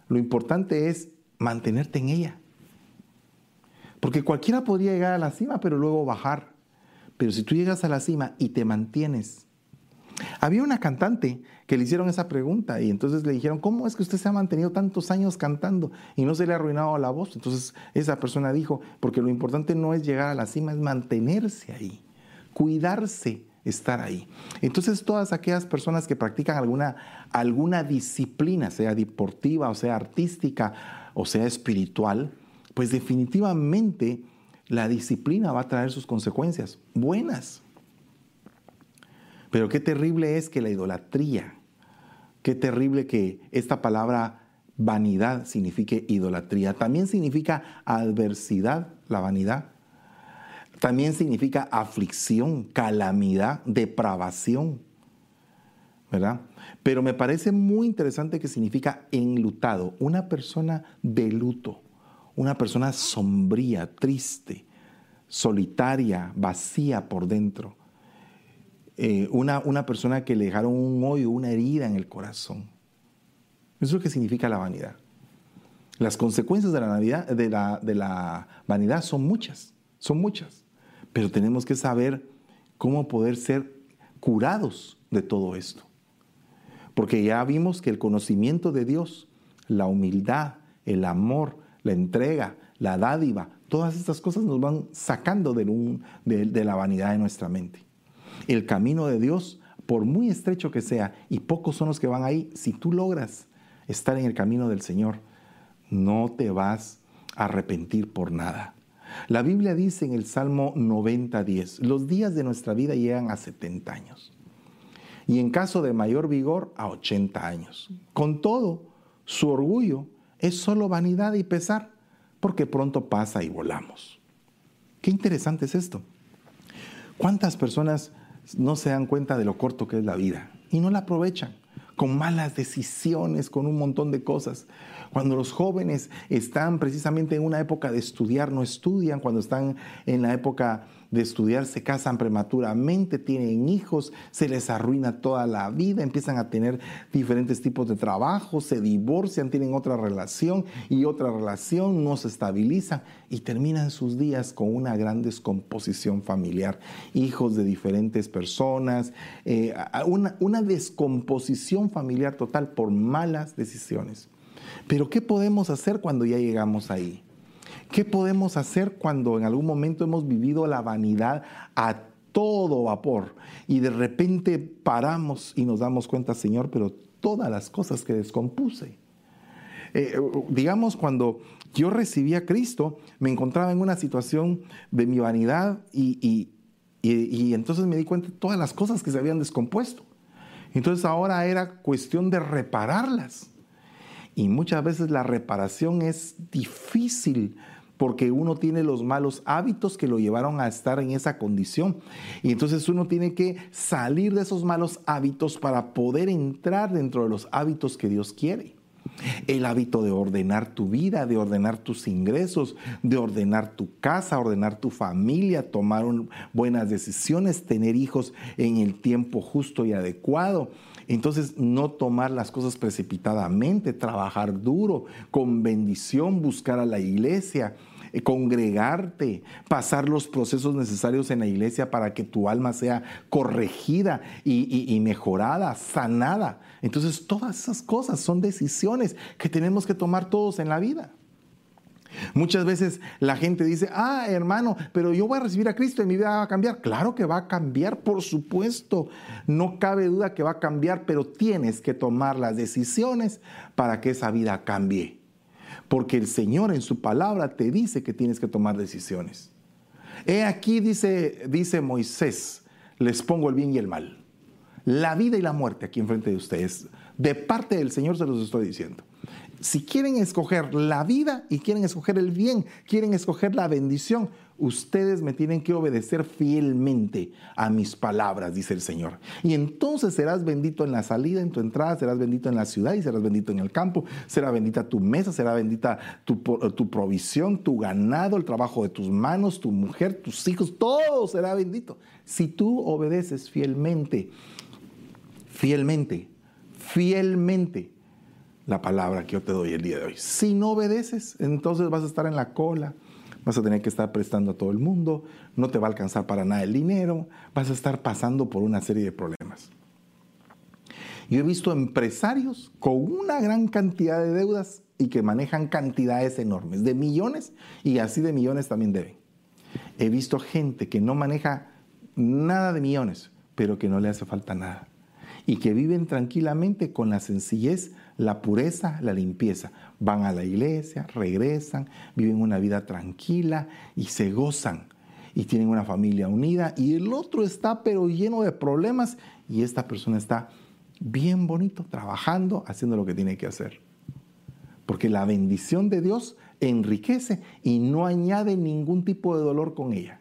lo importante es mantenerte en ella. Porque cualquiera podría llegar a la cima, pero luego bajar. Pero si tú llegas a la cima y te mantienes. Había una cantante que le hicieron esa pregunta y entonces le dijeron, ¿cómo es que usted se ha mantenido tantos años cantando y no se le ha arruinado la voz? Entonces esa persona dijo, porque lo importante no es llegar a la cima, es mantenerse ahí, cuidarse estar ahí. Entonces todas aquellas personas que practican alguna, alguna disciplina, sea deportiva o sea artística o sea espiritual, pues definitivamente la disciplina va a traer sus consecuencias buenas. Pero qué terrible es que la idolatría, qué terrible que esta palabra vanidad signifique idolatría. También significa adversidad, la vanidad. También significa aflicción, calamidad, depravación. ¿Verdad? Pero me parece muy interesante que significa enlutado, una persona de luto, una persona sombría, triste, solitaria, vacía por dentro. Eh, una, una, persona que le dejaron un hoyo, una herida en el corazón. Eso es lo que significa la vanidad. Las consecuencias de la, de la, de la vanidad son muchas, son muchas. Pero tenemos que saber cómo poder ser curados de todo esto. Porque ya vimos que el conocimiento de Dios, la humildad, el amor, la entrega, la dádiva, todas estas cosas nos van sacando de, de la vanidad de nuestra mente. El camino de Dios, por muy estrecho que sea, y pocos son los que van ahí, si tú logras estar en el camino del Señor, no te vas a arrepentir por nada. La Biblia dice en el Salmo 90.10, los días de nuestra vida llegan a 70 años y en caso de mayor vigor a 80 años. Con todo, su orgullo es solo vanidad y pesar, porque pronto pasa y volamos. Qué interesante es esto. ¿Cuántas personas no se dan cuenta de lo corto que es la vida y no la aprovechan? con malas decisiones, con un montón de cosas. Cuando los jóvenes están precisamente en una época de estudiar, no estudian, cuando están en la época de estudiar se casan prematuramente, tienen hijos, se les arruina toda la vida, empiezan a tener diferentes tipos de trabajo, se divorcian, tienen otra relación y otra relación, no se estabilizan y terminan sus días con una gran descomposición familiar, hijos de diferentes personas, eh, una, una descomposición familiar total por malas decisiones. Pero ¿qué podemos hacer cuando ya llegamos ahí? ¿Qué podemos hacer cuando en algún momento hemos vivido la vanidad a todo vapor y de repente paramos y nos damos cuenta, Señor, pero todas las cosas que descompuse? Eh, digamos, cuando yo recibí a Cristo, me encontraba en una situación de mi vanidad y, y entonces me di cuenta de todas las cosas que se habían descompuesto. Entonces ahora era cuestión de repararlas. Y muchas veces la reparación es difícil porque uno tiene los malos hábitos que lo llevaron a estar en esa condición. Y entonces uno tiene que salir de esos malos hábitos para poder entrar dentro de los hábitos que Dios quiere. El hábito de ordenar tu vida, de ordenar tus ingresos, de ordenar tu casa, ordenar tu familia, tomar buenas decisiones, tener hijos en el tiempo justo y adecuado. Entonces, no tomar las cosas precipitadamente, trabajar duro, con bendición, buscar a la iglesia, eh, congregarte, pasar los procesos necesarios en la iglesia para que tu alma sea corregida y, mejorada, sanada. Entonces todas esas cosas son decisiones que tenemos que tomar todos en la vida. Muchas veces la gente dice, ah, hermano, pero yo voy a recibir a Cristo y mi vida va a cambiar. Claro que va a cambiar, por supuesto. No cabe duda que va a cambiar, pero tienes que tomar las decisiones para que esa vida cambie porque el Señor en su palabra te dice que tienes que tomar decisiones. He aquí, dice, dice Moisés, les pongo el bien y el mal. La vida y la muerte aquí enfrente de ustedes. De parte del Señor se los estoy diciendo. Si quieren escoger la vida y quieren escoger el bien, quieren escoger la bendición, ustedes me tienen que obedecer fielmente a mis palabras, dice el Señor. Y entonces serás bendito en la salida, en tu entrada, serás bendito en la ciudad y serás bendito en el campo, será bendita tu mesa, será bendita tu, tu provisión, tu ganado, el trabajo de tus manos, tu mujer, tus hijos, todo será bendito. Si tú obedeces fielmente, fielmente, fielmente la palabra que yo te doy el día de hoy. Si no obedeces, entonces vas a estar en la cola, vas a tener que estar prestando a todo el mundo, no te va a alcanzar para nada el dinero, vas a estar pasando por una serie de problemas. Yo he visto empresarios con una gran cantidad de deudas y que manejan cantidades enormes, de millones y así de millones también deben. He visto gente que no maneja nada de millones, pero que no le hace falta nada y que viven tranquilamente con la sencillez, la pureza, la limpieza. Van a la iglesia, regresan, viven una vida tranquila y se gozan y tienen una familia unida y el otro está pero lleno de problemas y esta persona está bien bonito, trabajando, haciendo lo que tiene que hacer. Porque la bendición de Dios enriquece y no añade ningún tipo de dolor con ella.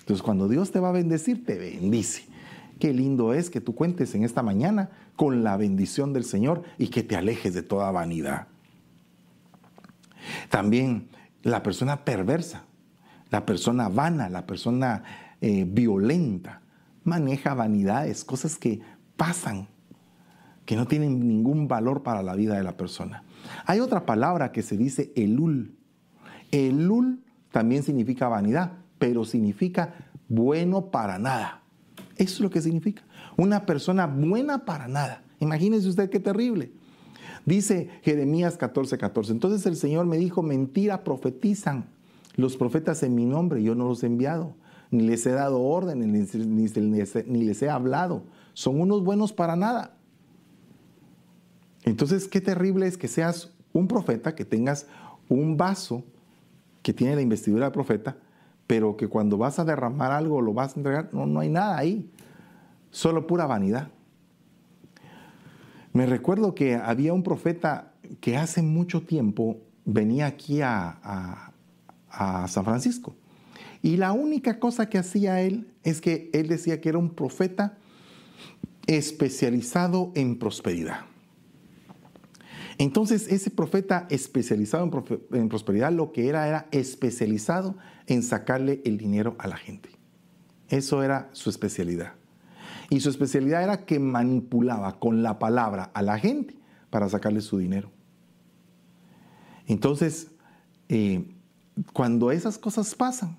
Entonces cuando Dios te va a bendecir, te bendice. Qué lindo es que tú cuentes en esta mañana con la bendición del Señor y que te alejes de toda vanidad. También la persona perversa, la persona vana, la persona eh, violenta, maneja vanidades, cosas que pasan, que no tienen ningún valor para la vida de la persona. Hay otra palabra que se dice elul. Elul también significa vanidad, pero significa bueno para nada. Eso es lo que significa. Una persona buena para nada. Imagínese usted qué terrible. Dice Jeremías 14, 14. Entonces el Señor me dijo, mentira profetizan los profetas en mi nombre, yo no los he enviado, ni les he dado orden, ni, ni les he hablado. Son unos buenos para nada. Entonces, qué terrible es que seas un profeta, que tengas un vaso que tiene la investidura de profeta, pero que cuando vas a derramar algo lo vas a entregar, no, no hay nada ahí, solo pura vanidad. Me recuerdo que había un profeta que hace mucho tiempo venía aquí a, San Francisco. Y la única cosa que hacía él es que él decía que era un profeta especializado en prosperidad. Entonces ese profeta especializado en, prosperidad lo que era era especializado en sacarle el dinero a la gente. Eso era su especialidad. Y su especialidad era que manipulaba con la palabra a la gente para sacarle su dinero. Entonces, eh, cuando esas cosas pasan,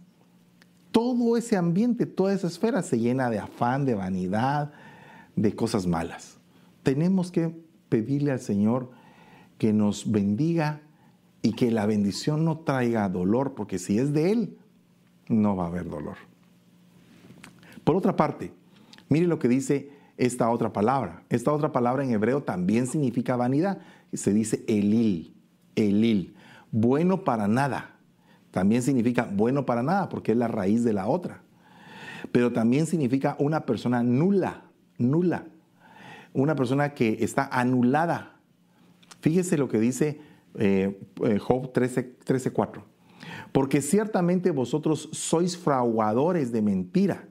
todo ese ambiente, toda esa esfera se llena de afán, de vanidad, de cosas malas. Tenemos que pedirle al Señor que nos bendiga y que la bendición no traiga dolor, porque si es de Él, no va a haber dolor. Por otra parte, mire lo que dice esta otra palabra. Esta otra palabra en hebreo también significa vanidad. Se dice elil, elil, bueno para nada. También significa bueno para nada porque es la raíz de la otra. Pero también significa una persona nula, nula. Una persona que está anulada, Fíjese lo que dice eh, eh, Job 13, 4. Porque ciertamente vosotros sois fraguadores de mentira,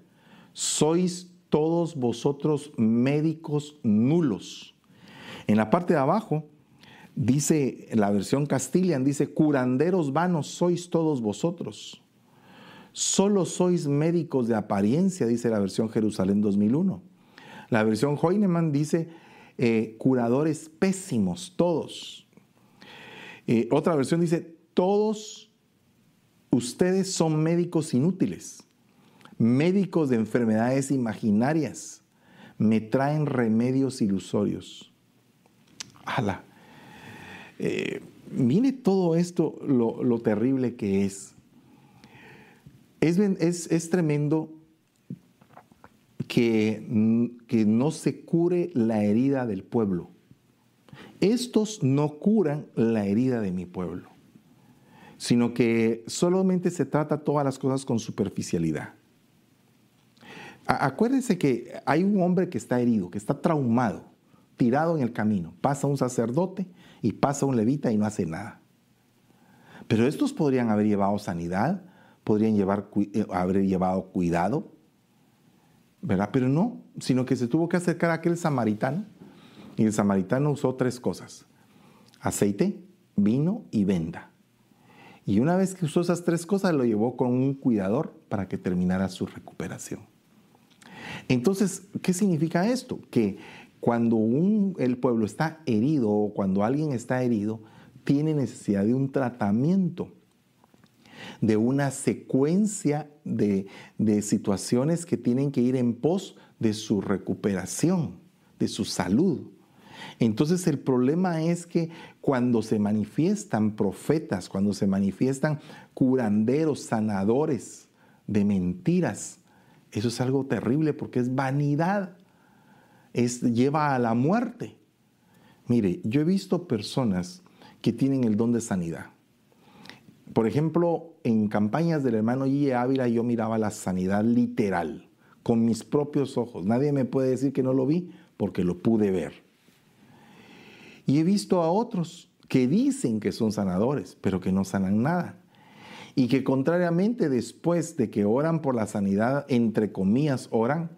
sois todos vosotros médicos nulos. En la parte de abajo dice, la versión Castilian dice, curanderos vanos sois todos vosotros. Solo sois médicos de apariencia, dice la versión Jerusalén 2001. La versión Hoinemann dice, eh, curadores pésimos, todos. Eh, otra versión dice, todos ustedes son médicos inútiles, médicos de enfermedades imaginarias, me traen remedios ilusorios. ¡Hala! Eh, mire todo esto, lo, terrible que es. Es, es, es tremendo que, no se cure la herida del pueblo. Estos no curan la herida de mi pueblo, sino que solamente se trata todas las cosas con superficialidad. Acuérdense que hay un hombre que está herido, que está traumado, tirado en el camino. Pasa un sacerdote y pasa un levita y no hace nada. Pero estos podrían haber llevado sanidad, podrían llevar, eh, haber llevado cuidado, ¿verdad? Pero no, sino que se tuvo que acercar a aquel samaritano y el samaritano usó tres cosas, aceite, vino y venda. Y una vez que usó esas tres cosas, lo llevó con un cuidador para que terminara su recuperación. Entonces, ¿qué significa esto? Que cuando el pueblo está herido o cuando alguien está herido, tiene necesidad de un tratamiento, de una secuencia de, situaciones que tienen que ir en pos de su recuperación, de su salud. Entonces el problema es que cuando se manifiestan profetas, cuando se manifiestan curanderos, sanadores de mentiras, eso es algo terrible porque es vanidad, es, lleva a la muerte. Mire, yo he visto personas que tienen el don de sanidad. Por ejemplo, en campañas del hermano G. Ávila yo miraba la sanidad literal, con mis propios ojos. Nadie me puede decir que no lo vi porque lo pude ver. Y he visto a otros que dicen que son sanadores, pero que no sanan nada. Y que contrariamente después de que oran por la sanidad, entre comillas, oran,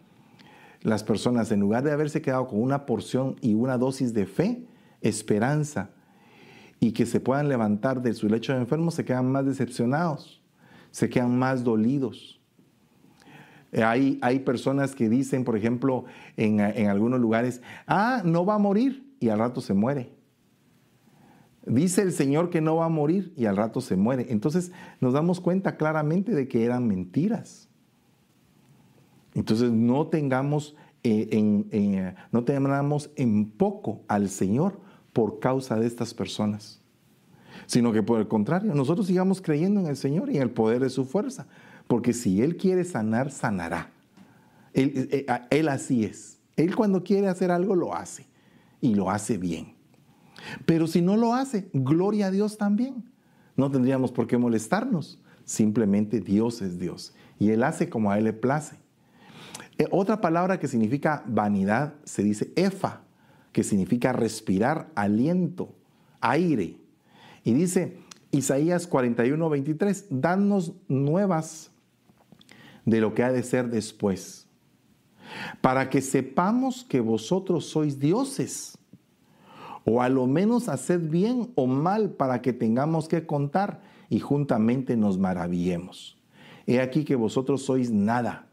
las personas en lugar de haberse quedado con una porción y una dosis de fe, esperanza, y que se puedan levantar de su lecho de enfermo, se quedan más decepcionados, se quedan más dolidos. Hay, hay personas que dicen, por ejemplo, en, en algunos lugares, ah, no va a morir y al rato se muere. Dice el Señor que no va a morir y al rato se muere. Entonces nos damos cuenta claramente de que eran mentiras. Entonces no tengamos, eh, en, eh, poco al Señor por causa de estas personas, sino que por el contrario, nosotros sigamos creyendo en el Señor y en el poder de su fuerza, porque si Él quiere sanar, sanará. Él, eh, él así es. Él cuando quiere hacer algo lo hace y lo hace bien. Pero si no lo hace, gloria a Dios también. No tendríamos por qué molestarnos. Simplemente Dios es Dios y Él hace como a Él le place. Eh, otra palabra que significa vanidad se dice efa, que significa respirar, aliento, aire. Y dice Isaías 41, 23, danos nuevas de lo que ha de ser después para que sepamos que vosotros sois dioses, o a lo menos haced bien o mal para que tengamos que contar y juntamente nos maravillemos. He aquí que vosotros sois nada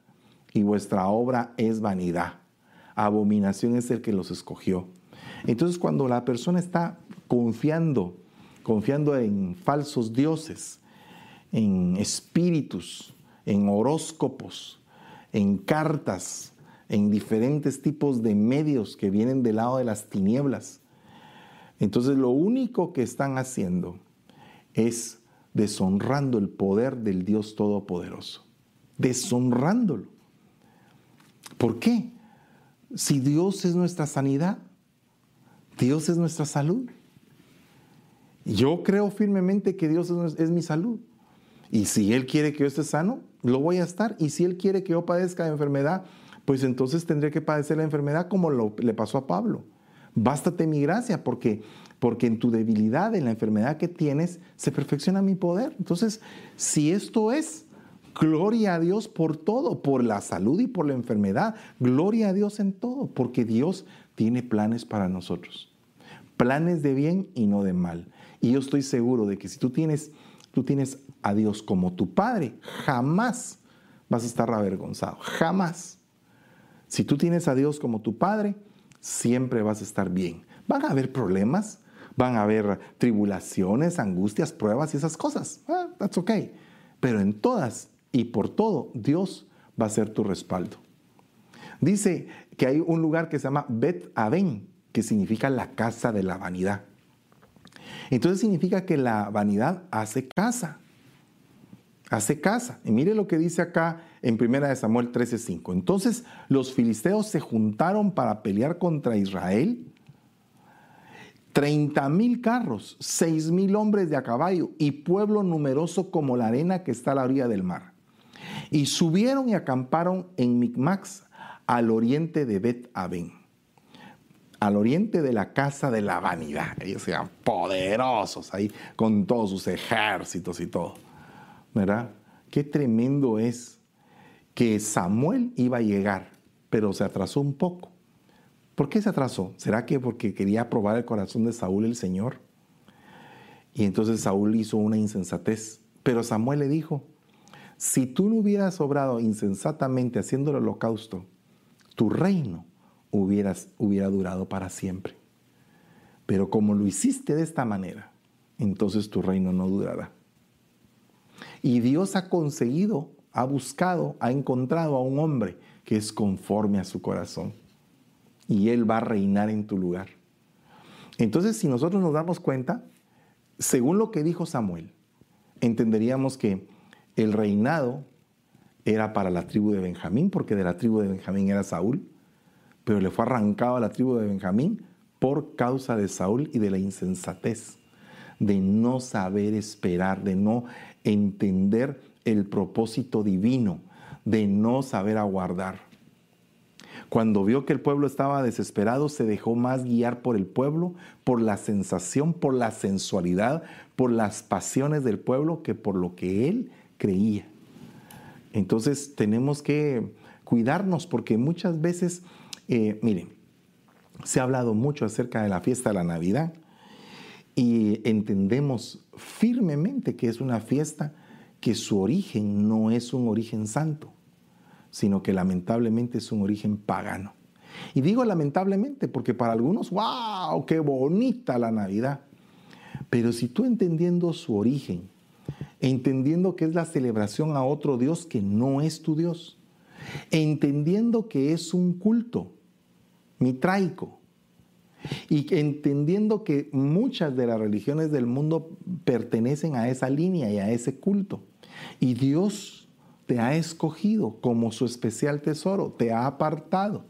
y vuestra obra es vanidad. Abominación es el que los escogió. Entonces cuando la persona está confiando, confiando en falsos dioses, en espíritus, en horóscopos, en cartas, en diferentes tipos de medios que vienen del lado de las tinieblas. Entonces lo único que están haciendo es deshonrando el poder del Dios Todopoderoso. Deshonrándolo. ¿Por qué? Si Dios es nuestra sanidad, Dios es nuestra salud. Yo creo firmemente que Dios es, mi salud. Y si Él quiere que yo esté sano, lo voy a estar. Y si Él quiere que yo padezca de enfermedad, pues entonces tendría que padecer la enfermedad como lo, le pasó a Pablo. Bástate mi gracia, porque, porque en tu debilidad, en la enfermedad que tienes, se perfecciona mi poder. Entonces, si esto es, gloria a Dios por todo, por la salud y por la enfermedad, gloria a Dios en todo, porque Dios tiene planes para nosotros. Planes de bien y no de mal. Y yo estoy seguro de que si tú tienes, tú tienes a Dios como tu Padre, jamás vas a estar avergonzado, jamás. Si tú tienes a Dios como tu Padre, siempre vas a estar bien. Van a haber problemas, van a haber tribulaciones, angustias, pruebas y esas cosas. Ah, that's okay. Pero en todas y por todo, Dios va a ser tu respaldo. Dice que hay un lugar que se llama Bet Aben, que significa la casa de la vanidad. Entonces significa que la vanidad hace casa. Hace casa. Y mire lo que dice acá en 1 Samuel 13:5. Entonces los filisteos se juntaron para pelear contra Israel. 30 mil carros, 6 mil hombres de a caballo y pueblo numeroso como la arena que está a la orilla del mar. Y subieron y acamparon en Micmax, al oriente de Bet Aben. al oriente de la casa de la vanidad. Ellos eran poderosos ahí con todos sus ejércitos y todo. ¿Verdad? Qué tremendo es que Samuel iba a llegar, pero se atrasó un poco. ¿Por qué se atrasó? ¿Será que porque quería probar el corazón de Saúl el Señor? Y entonces Saúl hizo una insensatez. Pero Samuel le dijo, si tú no hubieras obrado insensatamente haciendo el holocausto, tu reino hubieras, hubiera durado para siempre. Pero como lo hiciste de esta manera, entonces tu reino no durará. Y Dios ha conseguido, ha buscado, ha encontrado a un hombre que es conforme a su corazón. Y Él va a reinar en tu lugar. Entonces, si nosotros nos damos cuenta, según lo que dijo Samuel, entenderíamos que el reinado era para la tribu de Benjamín, porque de la tribu de Benjamín era Saúl, pero le fue arrancado a la tribu de Benjamín por causa de Saúl y de la insensatez, de no saber esperar, de no entender el propósito divino, de no saber aguardar. Cuando vio que el pueblo estaba desesperado, se dejó más guiar por el pueblo, por la sensación, por la sensualidad, por las pasiones del pueblo que por lo que él creía. Entonces tenemos que cuidarnos porque muchas veces eh, miren, se ha hablado mucho acerca de la fiesta de la Navidad y entendemos firmemente que es una fiesta que su origen no es un origen santo, sino que lamentablemente es un origen pagano. Y digo lamentablemente porque para algunos, wow, qué bonita la Navidad. Pero si tú entendiendo su origen, entendiendo que es la celebración a otro Dios que no es tu Dios, entendiendo que es un culto, mitraico. Y entendiendo que muchas de las religiones del mundo pertenecen a esa línea y a ese culto. Y Dios te ha escogido como su especial tesoro, te ha apartado,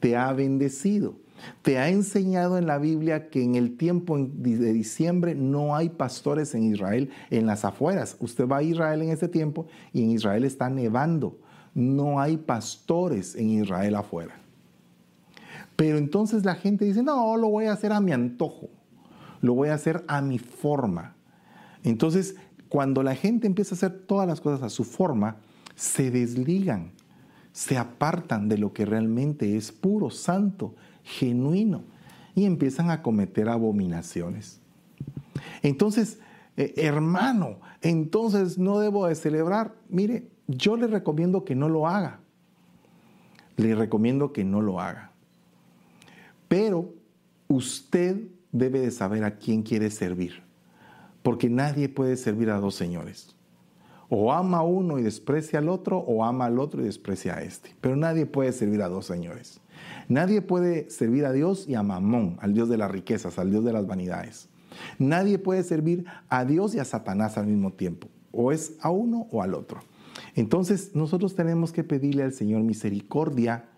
te ha bendecido. Te ha enseñado en la Biblia que en el tiempo de diciembre no hay pastores en Israel en las afueras. Usted va a Israel en ese tiempo y en Israel está nevando. No hay pastores en Israel afuera. Pero entonces la gente dice, no, lo voy a hacer a mi antojo, lo voy a hacer a mi forma. Entonces, cuando la gente empieza a hacer todas las cosas a su forma, se desligan, se apartan de lo que realmente es puro, santo, genuino, y empiezan a cometer abominaciones. Entonces, eh, hermano, entonces no debo de celebrar. Mire, yo le recomiendo que no lo haga. Le recomiendo que no lo haga. Pero usted debe de saber a quién quiere servir, porque nadie puede servir a dos señores. O ama a uno y desprecia al otro, o ama al otro y desprecia a este. Pero nadie puede servir a dos señores. Nadie puede servir a Dios y a Mamón, al Dios de las riquezas, al Dios de las vanidades. Nadie puede servir a Dios y a Satanás al mismo tiempo. O es a uno o al otro. Entonces nosotros tenemos que pedirle al Señor misericordia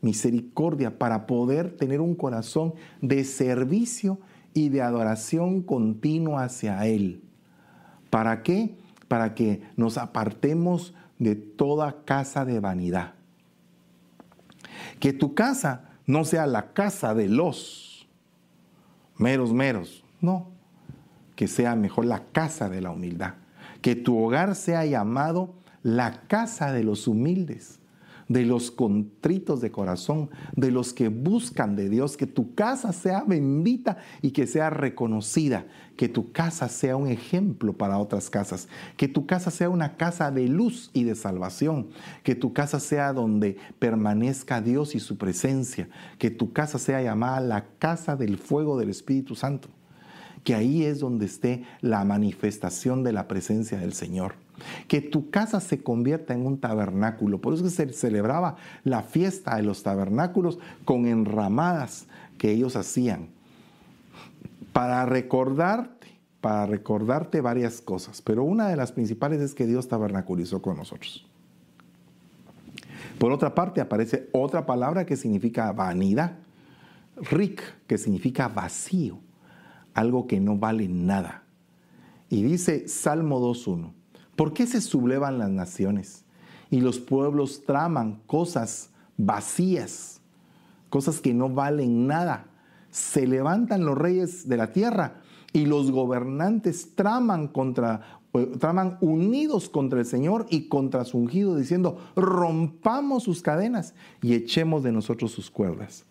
misericordia para poder tener un corazón de servicio y de adoración continua hacia Él. ¿Para qué? Para que nos apartemos de toda casa de vanidad. Que tu casa no sea la casa de los meros meros, no. Que sea mejor la casa de la humildad. Que tu hogar sea llamado la casa de los humildes de los contritos de corazón, de los que buscan de Dios, que tu casa sea bendita y que sea reconocida, que tu casa sea un ejemplo para otras casas, que tu casa sea una casa de luz y de salvación, que tu casa sea donde permanezca Dios y su presencia, que tu casa sea llamada la casa del fuego del Espíritu Santo, que ahí es donde esté la manifestación de la presencia del Señor que tu casa se convierta en un tabernáculo. Por eso que se celebraba la fiesta de los tabernáculos con enramadas que ellos hacían. Para recordarte, para recordarte varias cosas, pero una de las principales es que Dios tabernaculizó con nosotros. Por otra parte, aparece otra palabra que significa vanidad, rik, que significa vacío, algo que no vale nada. Y dice Salmo 2.1, ¿Por qué se sublevan las naciones y los pueblos traman cosas vacías, cosas que no valen nada, se levantan los reyes de la tierra y los gobernantes traman contra eh, traman unidos contra el Señor y contra su ungido, diciendo, rompamos sus cadenas y echemos de nosotros sus cuerdas.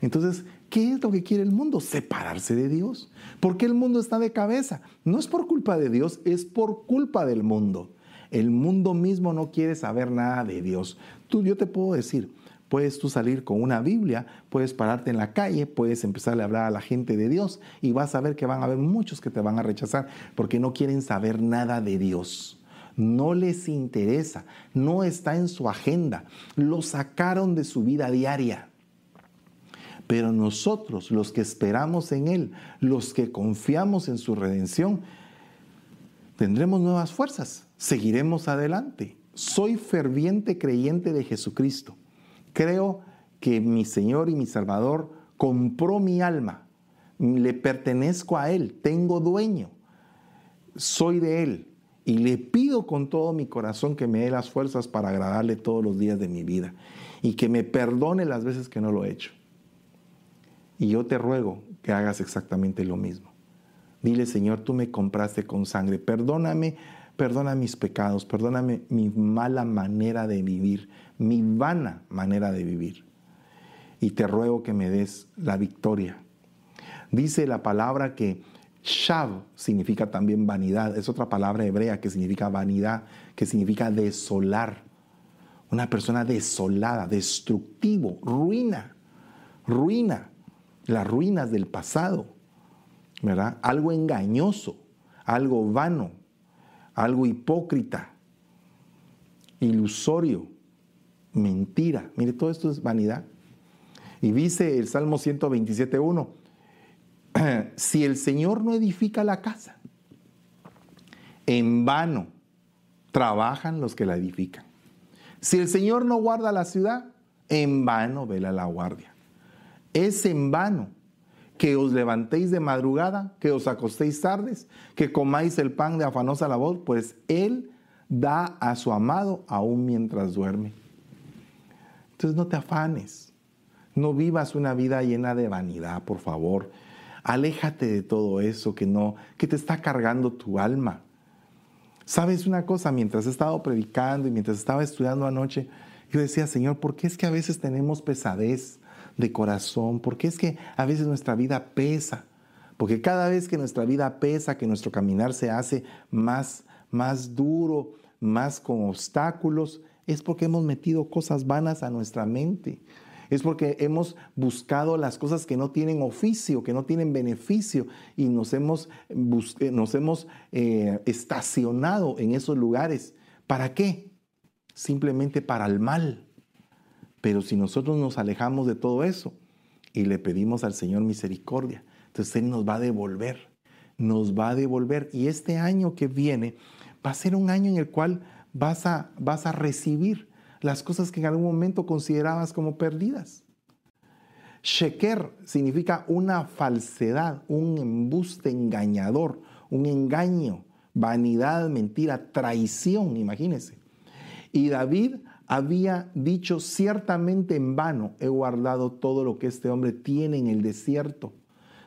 Entonces, ¿qué es lo que quiere el mundo? Separarse de Dios. ¿Por qué el mundo está de cabeza? No es por culpa de Dios, es por culpa del mundo. El mundo mismo no quiere saber nada de Dios. Tú, yo te puedo decir, puedes tú salir con una Biblia, puedes pararte en la calle, puedes empezarle a hablar a la gente de Dios y vas a ver que van a haber muchos que te van a rechazar porque no quieren saber nada de Dios. No les interesa, no está en su agenda. Lo sacaron de su vida diaria. Pero nosotros, los que esperamos en Él, los que confiamos en su redención, tendremos nuevas fuerzas, seguiremos adelante. Soy ferviente creyente de Jesucristo. Creo que mi Señor y mi Salvador compró mi alma, le pertenezco a Él, tengo dueño, soy de Él y le pido con todo mi corazón que me dé las fuerzas para agradarle todos los días de mi vida y que me perdone las veces que no lo he hecho. Y yo te ruego que hagas exactamente lo mismo. Dile, Señor, tú me compraste con sangre. Perdóname, perdona mis pecados, perdóname mi mala manera de vivir, mi vana manera de vivir. Y te ruego que me des la victoria. Dice la palabra que Shav significa también vanidad. Es otra palabra hebrea que significa vanidad, que significa desolar. Una persona desolada, destructivo, ruina, ruina las ruinas del pasado, ¿verdad? Algo engañoso, algo vano, algo hipócrita, ilusorio, mentira. Mire, todo esto es vanidad. Y dice el Salmo 127.1, si el Señor no edifica la casa, en vano trabajan los que la edifican. Si el Señor no guarda la ciudad, en vano vela la guardia. Es en vano que os levantéis de madrugada, que os acostéis tardes, que comáis el pan de afanosa labor, pues Él da a su amado aún mientras duerme. Entonces no te afanes, no vivas una vida llena de vanidad, por favor. Aléjate de todo eso que no, que te está cargando tu alma. ¿Sabes una cosa? Mientras he estado predicando y mientras estaba estudiando anoche, yo decía, Señor, ¿por qué es que a veces tenemos pesadez? De corazón, porque es que a veces nuestra vida pesa, porque cada vez que nuestra vida pesa, que nuestro caminar se hace más, más duro, más con obstáculos, es porque hemos metido cosas vanas a nuestra mente. Es porque hemos buscado las cosas que no tienen oficio, que no tienen beneficio y nos hemos, eh, nos hemos eh, estacionado en esos lugares. ¿Para qué? Simplemente para el mal. Pero si nosotros nos alejamos de todo eso y le pedimos al Señor misericordia, entonces Él nos va a devolver, nos va a devolver. Y este año que viene va a ser un año en el cual vas a, vas a recibir las cosas que en algún momento considerabas como perdidas. Sheker significa una falsedad, un embuste engañador, un engaño, vanidad, mentira, traición, imagínense. Y David había dicho ciertamente en vano, he guardado todo lo que este hombre tiene en el desierto,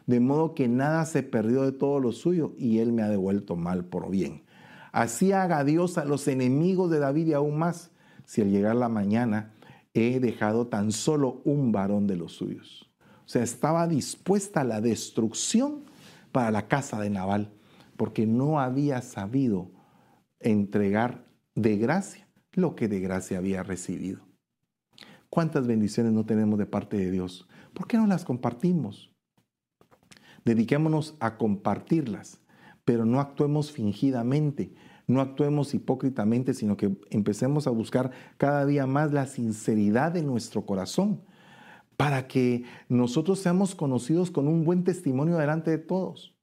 de modo que nada se perdió de todo lo suyo y él me ha devuelto mal por bien. Así haga Dios a los enemigos de David y aún más, si al llegar la mañana he dejado tan solo un varón de los suyos. O sea, estaba dispuesta a la destrucción para la casa de Nabal, porque no había sabido entregar de gracia lo que de gracia había recibido. ¿Cuántas bendiciones no tenemos de parte de Dios? ¿Por qué no las compartimos? Dediquémonos a compartirlas, pero no actuemos fingidamente, no actuemos hipócritamente, sino que empecemos a buscar cada día más la sinceridad de nuestro corazón para que nosotros seamos conocidos con un buen testimonio delante de todos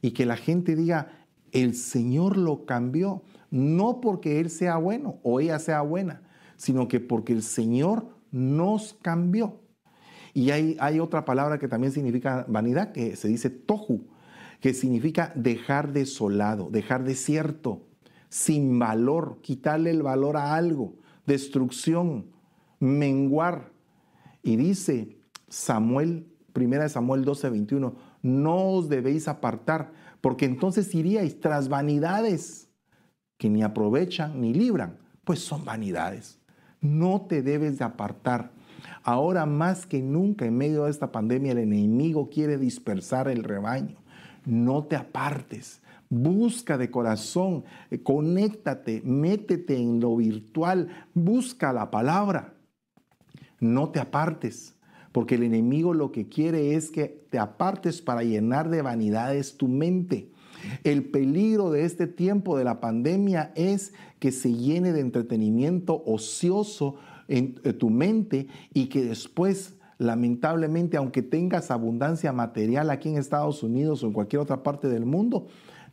y que la gente diga, el Señor lo cambió no porque Él sea bueno o ella sea buena, sino que porque el Señor nos cambió. Y hay, hay otra palabra que también significa vanidad, que se dice tohu, que significa dejar desolado, dejar desierto, sin valor, quitarle el valor a algo, destrucción, menguar. Y dice Samuel 1 Samuel 12, 21, no os debéis apartar, porque entonces iríais tras vanidades que ni aprovechan ni libran, pues son vanidades. No te debes de apartar. Ahora más que nunca en medio de esta pandemia el enemigo quiere dispersar el rebaño. No te apartes. Busca de corazón, eh, conéctate, métete en lo virtual, busca la palabra. No te apartes, porque el enemigo lo que quiere es que te apartes para llenar de vanidades tu mente. El peligro de este tiempo de la pandemia es que se llene de entretenimiento ocioso en tu mente y que después lamentablemente, aunque tengas abundancia material aquí en Estados Unidos o en cualquier otra parte del mundo,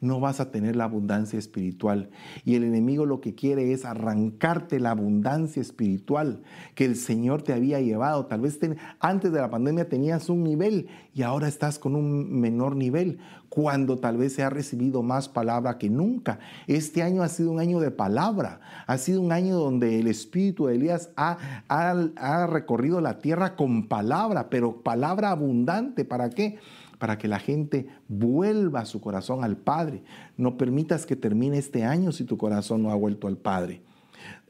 no vas a tener la abundancia espiritual. Y el enemigo lo que quiere es arrancarte la abundancia espiritual que el Señor te había llevado. Tal vez antes de la pandemia tenías un nivel y ahora estás con un menor nivel, cuando tal vez se ha recibido más palabra que nunca. Este año ha sido un año de palabra, ha sido un año donde el espíritu de Elías ha, ha recorrido la tierra con palabra, pero palabra abundante. ¿Para qué? Para que la gente vuelva su corazón al Padre. No permitas que termine este año si tu corazón no ha vuelto al Padre.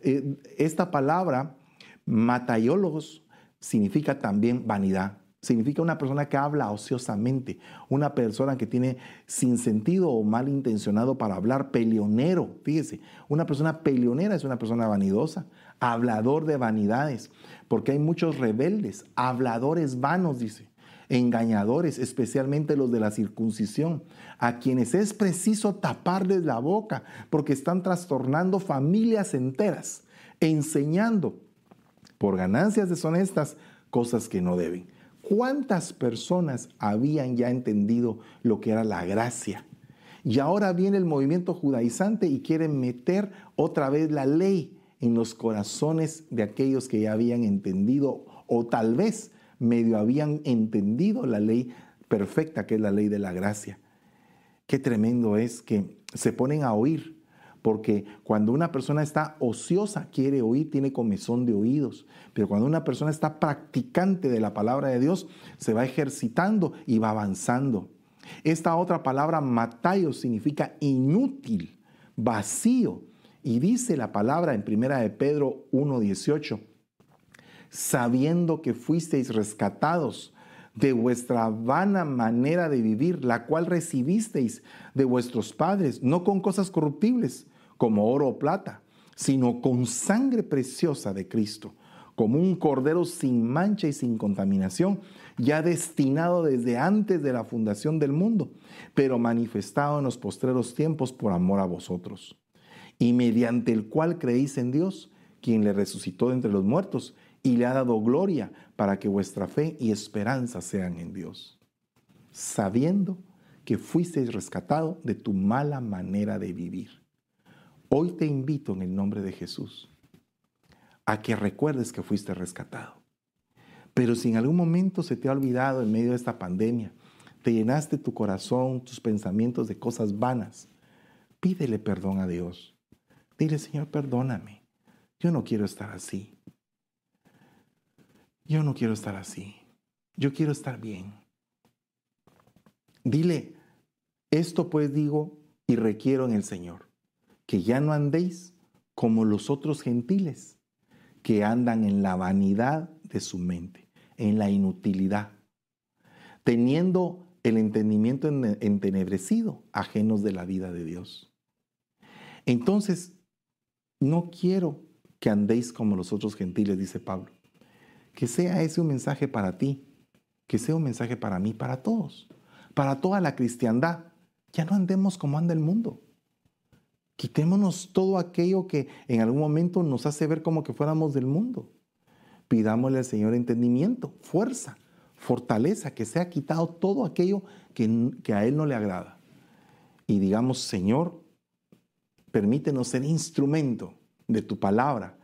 Eh, esta palabra, matayólogos, significa también vanidad. Significa una persona que habla ociosamente, una persona que tiene sin sentido o mal intencionado para hablar, peleonero. Fíjese, una persona peleonera es una persona vanidosa, hablador de vanidades, porque hay muchos rebeldes, habladores vanos, dice engañadores, especialmente los de la circuncisión, a quienes es preciso taparles la boca porque están trastornando familias enteras, enseñando por ganancias deshonestas cosas que no deben. ¿Cuántas personas habían ya entendido lo que era la gracia? Y ahora viene el movimiento judaizante y quieren meter otra vez la ley en los corazones de aquellos que ya habían entendido o tal vez medio habían entendido la ley perfecta que es la ley de la gracia. Qué tremendo es que se ponen a oír, porque cuando una persona está ociosa, quiere oír, tiene comezón de oídos, pero cuando una persona está practicante de la palabra de Dios, se va ejercitando y va avanzando. Esta otra palabra, matayo, significa inútil, vacío. Y dice la palabra en primera de Pedro 1.18, sabiendo que fuisteis rescatados de vuestra vana manera de vivir, la cual recibisteis de vuestros padres, no con cosas corruptibles, como oro o plata, sino con sangre preciosa de Cristo, como un cordero sin mancha y sin contaminación, ya destinado desde antes de la fundación del mundo, pero manifestado en los postreros tiempos por amor a vosotros, y mediante el cual creéis en Dios, quien le resucitó de entre los muertos y le ha dado gloria para que vuestra fe y esperanza sean en Dios, sabiendo que fuisteis rescatado de tu mala manera de vivir. Hoy te invito en el nombre de Jesús a que recuerdes que fuiste rescatado. Pero si en algún momento se te ha olvidado en medio de esta pandemia, te llenaste tu corazón, tus pensamientos de cosas vanas, pídele perdón a Dios. Dile, Señor, perdóname. Yo no quiero estar así. Yo no quiero estar así. Yo quiero estar bien. Dile, esto pues digo y requiero en el Señor, que ya no andéis como los otros gentiles, que andan en la vanidad de su mente, en la inutilidad, teniendo el entendimiento entenebrecido, ajenos de la vida de Dios. Entonces, no quiero que andéis como los otros gentiles, dice Pablo que sea ese un mensaje para ti, que sea un mensaje para mí, para todos, para toda la cristiandad. Ya no andemos como anda el mundo. Quitémonos todo aquello que en algún momento nos hace ver como que fuéramos del mundo. Pidámosle al Señor entendimiento, fuerza, fortaleza, que sea quitado todo aquello que, que a Él no le agrada. Y digamos, Señor, permítenos ser instrumento de tu palabra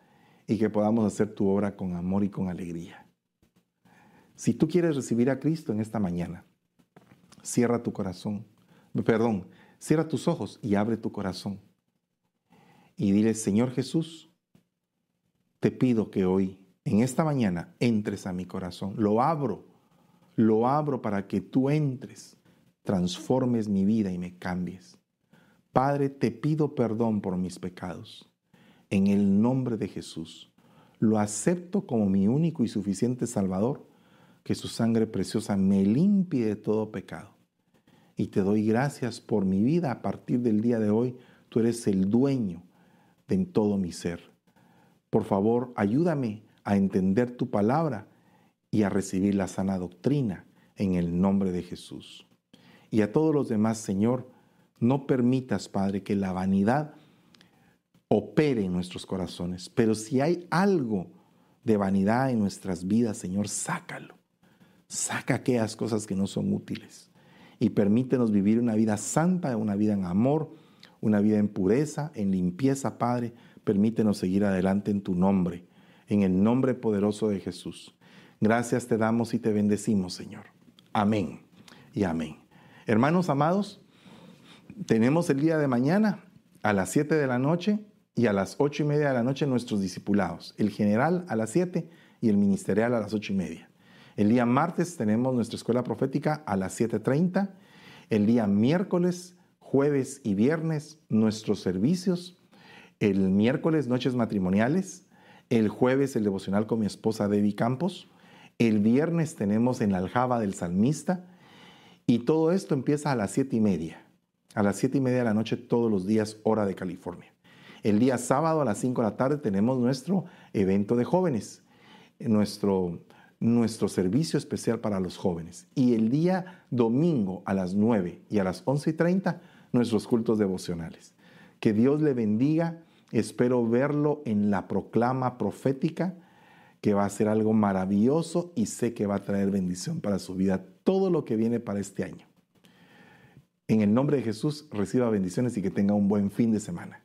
y que podamos hacer tu obra con amor y con alegría. Si tú quieres recibir a Cristo en esta mañana, cierra tu corazón, perdón, cierra tus ojos y abre tu corazón. Y dile, Señor Jesús, te pido que hoy, en esta mañana, entres a mi corazón. Lo abro, lo abro para que tú entres, transformes mi vida y me cambies. Padre, te pido perdón por mis pecados. En el nombre de Jesús, lo acepto como mi único y suficiente Salvador, que su sangre preciosa me limpie de todo pecado. Y te doy gracias por mi vida a partir del día de hoy. Tú eres el dueño de todo mi ser. Por favor, ayúdame a entender tu palabra y a recibir la sana doctrina en el nombre de Jesús. Y a todos los demás, Señor, no permitas, Padre, que la vanidad opere en nuestros corazones. Pero si hay algo de vanidad en nuestras vidas, Señor, sácalo. Saca aquellas cosas que no son útiles. Y permítenos vivir una vida santa, una vida en amor, una vida en pureza, en limpieza, Padre. Permítenos seguir adelante en tu nombre, en el nombre poderoso de Jesús. Gracias te damos y te bendecimos, Señor. Amén y amén. Hermanos amados, tenemos el día de mañana a las 7 de la noche y a las 8 y media de la noche nuestros discipulados. El general a las 7 y el ministerial a las 8 y media. El día martes tenemos nuestra escuela profética a las 7.30. El día miércoles, jueves y viernes nuestros servicios. El miércoles noches matrimoniales. El jueves el devocional con mi esposa Debbie Campos. El viernes tenemos en la aljaba del salmista. Y todo esto empieza a las 7 y media a las 7 y media de la noche todos los días, hora de California. El día sábado a las 5 de la tarde tenemos nuestro evento de jóvenes, nuestro, nuestro servicio especial para los jóvenes. Y el día domingo a las 9 y a las 11 y 30, nuestros cultos devocionales. Que Dios le bendiga. Espero verlo en la proclama profética, que va a ser algo maravilloso y sé que va a traer bendición para su vida todo lo que viene para este año. En el nombre de Jesús, reciba bendiciones y que tenga un buen fin de semana.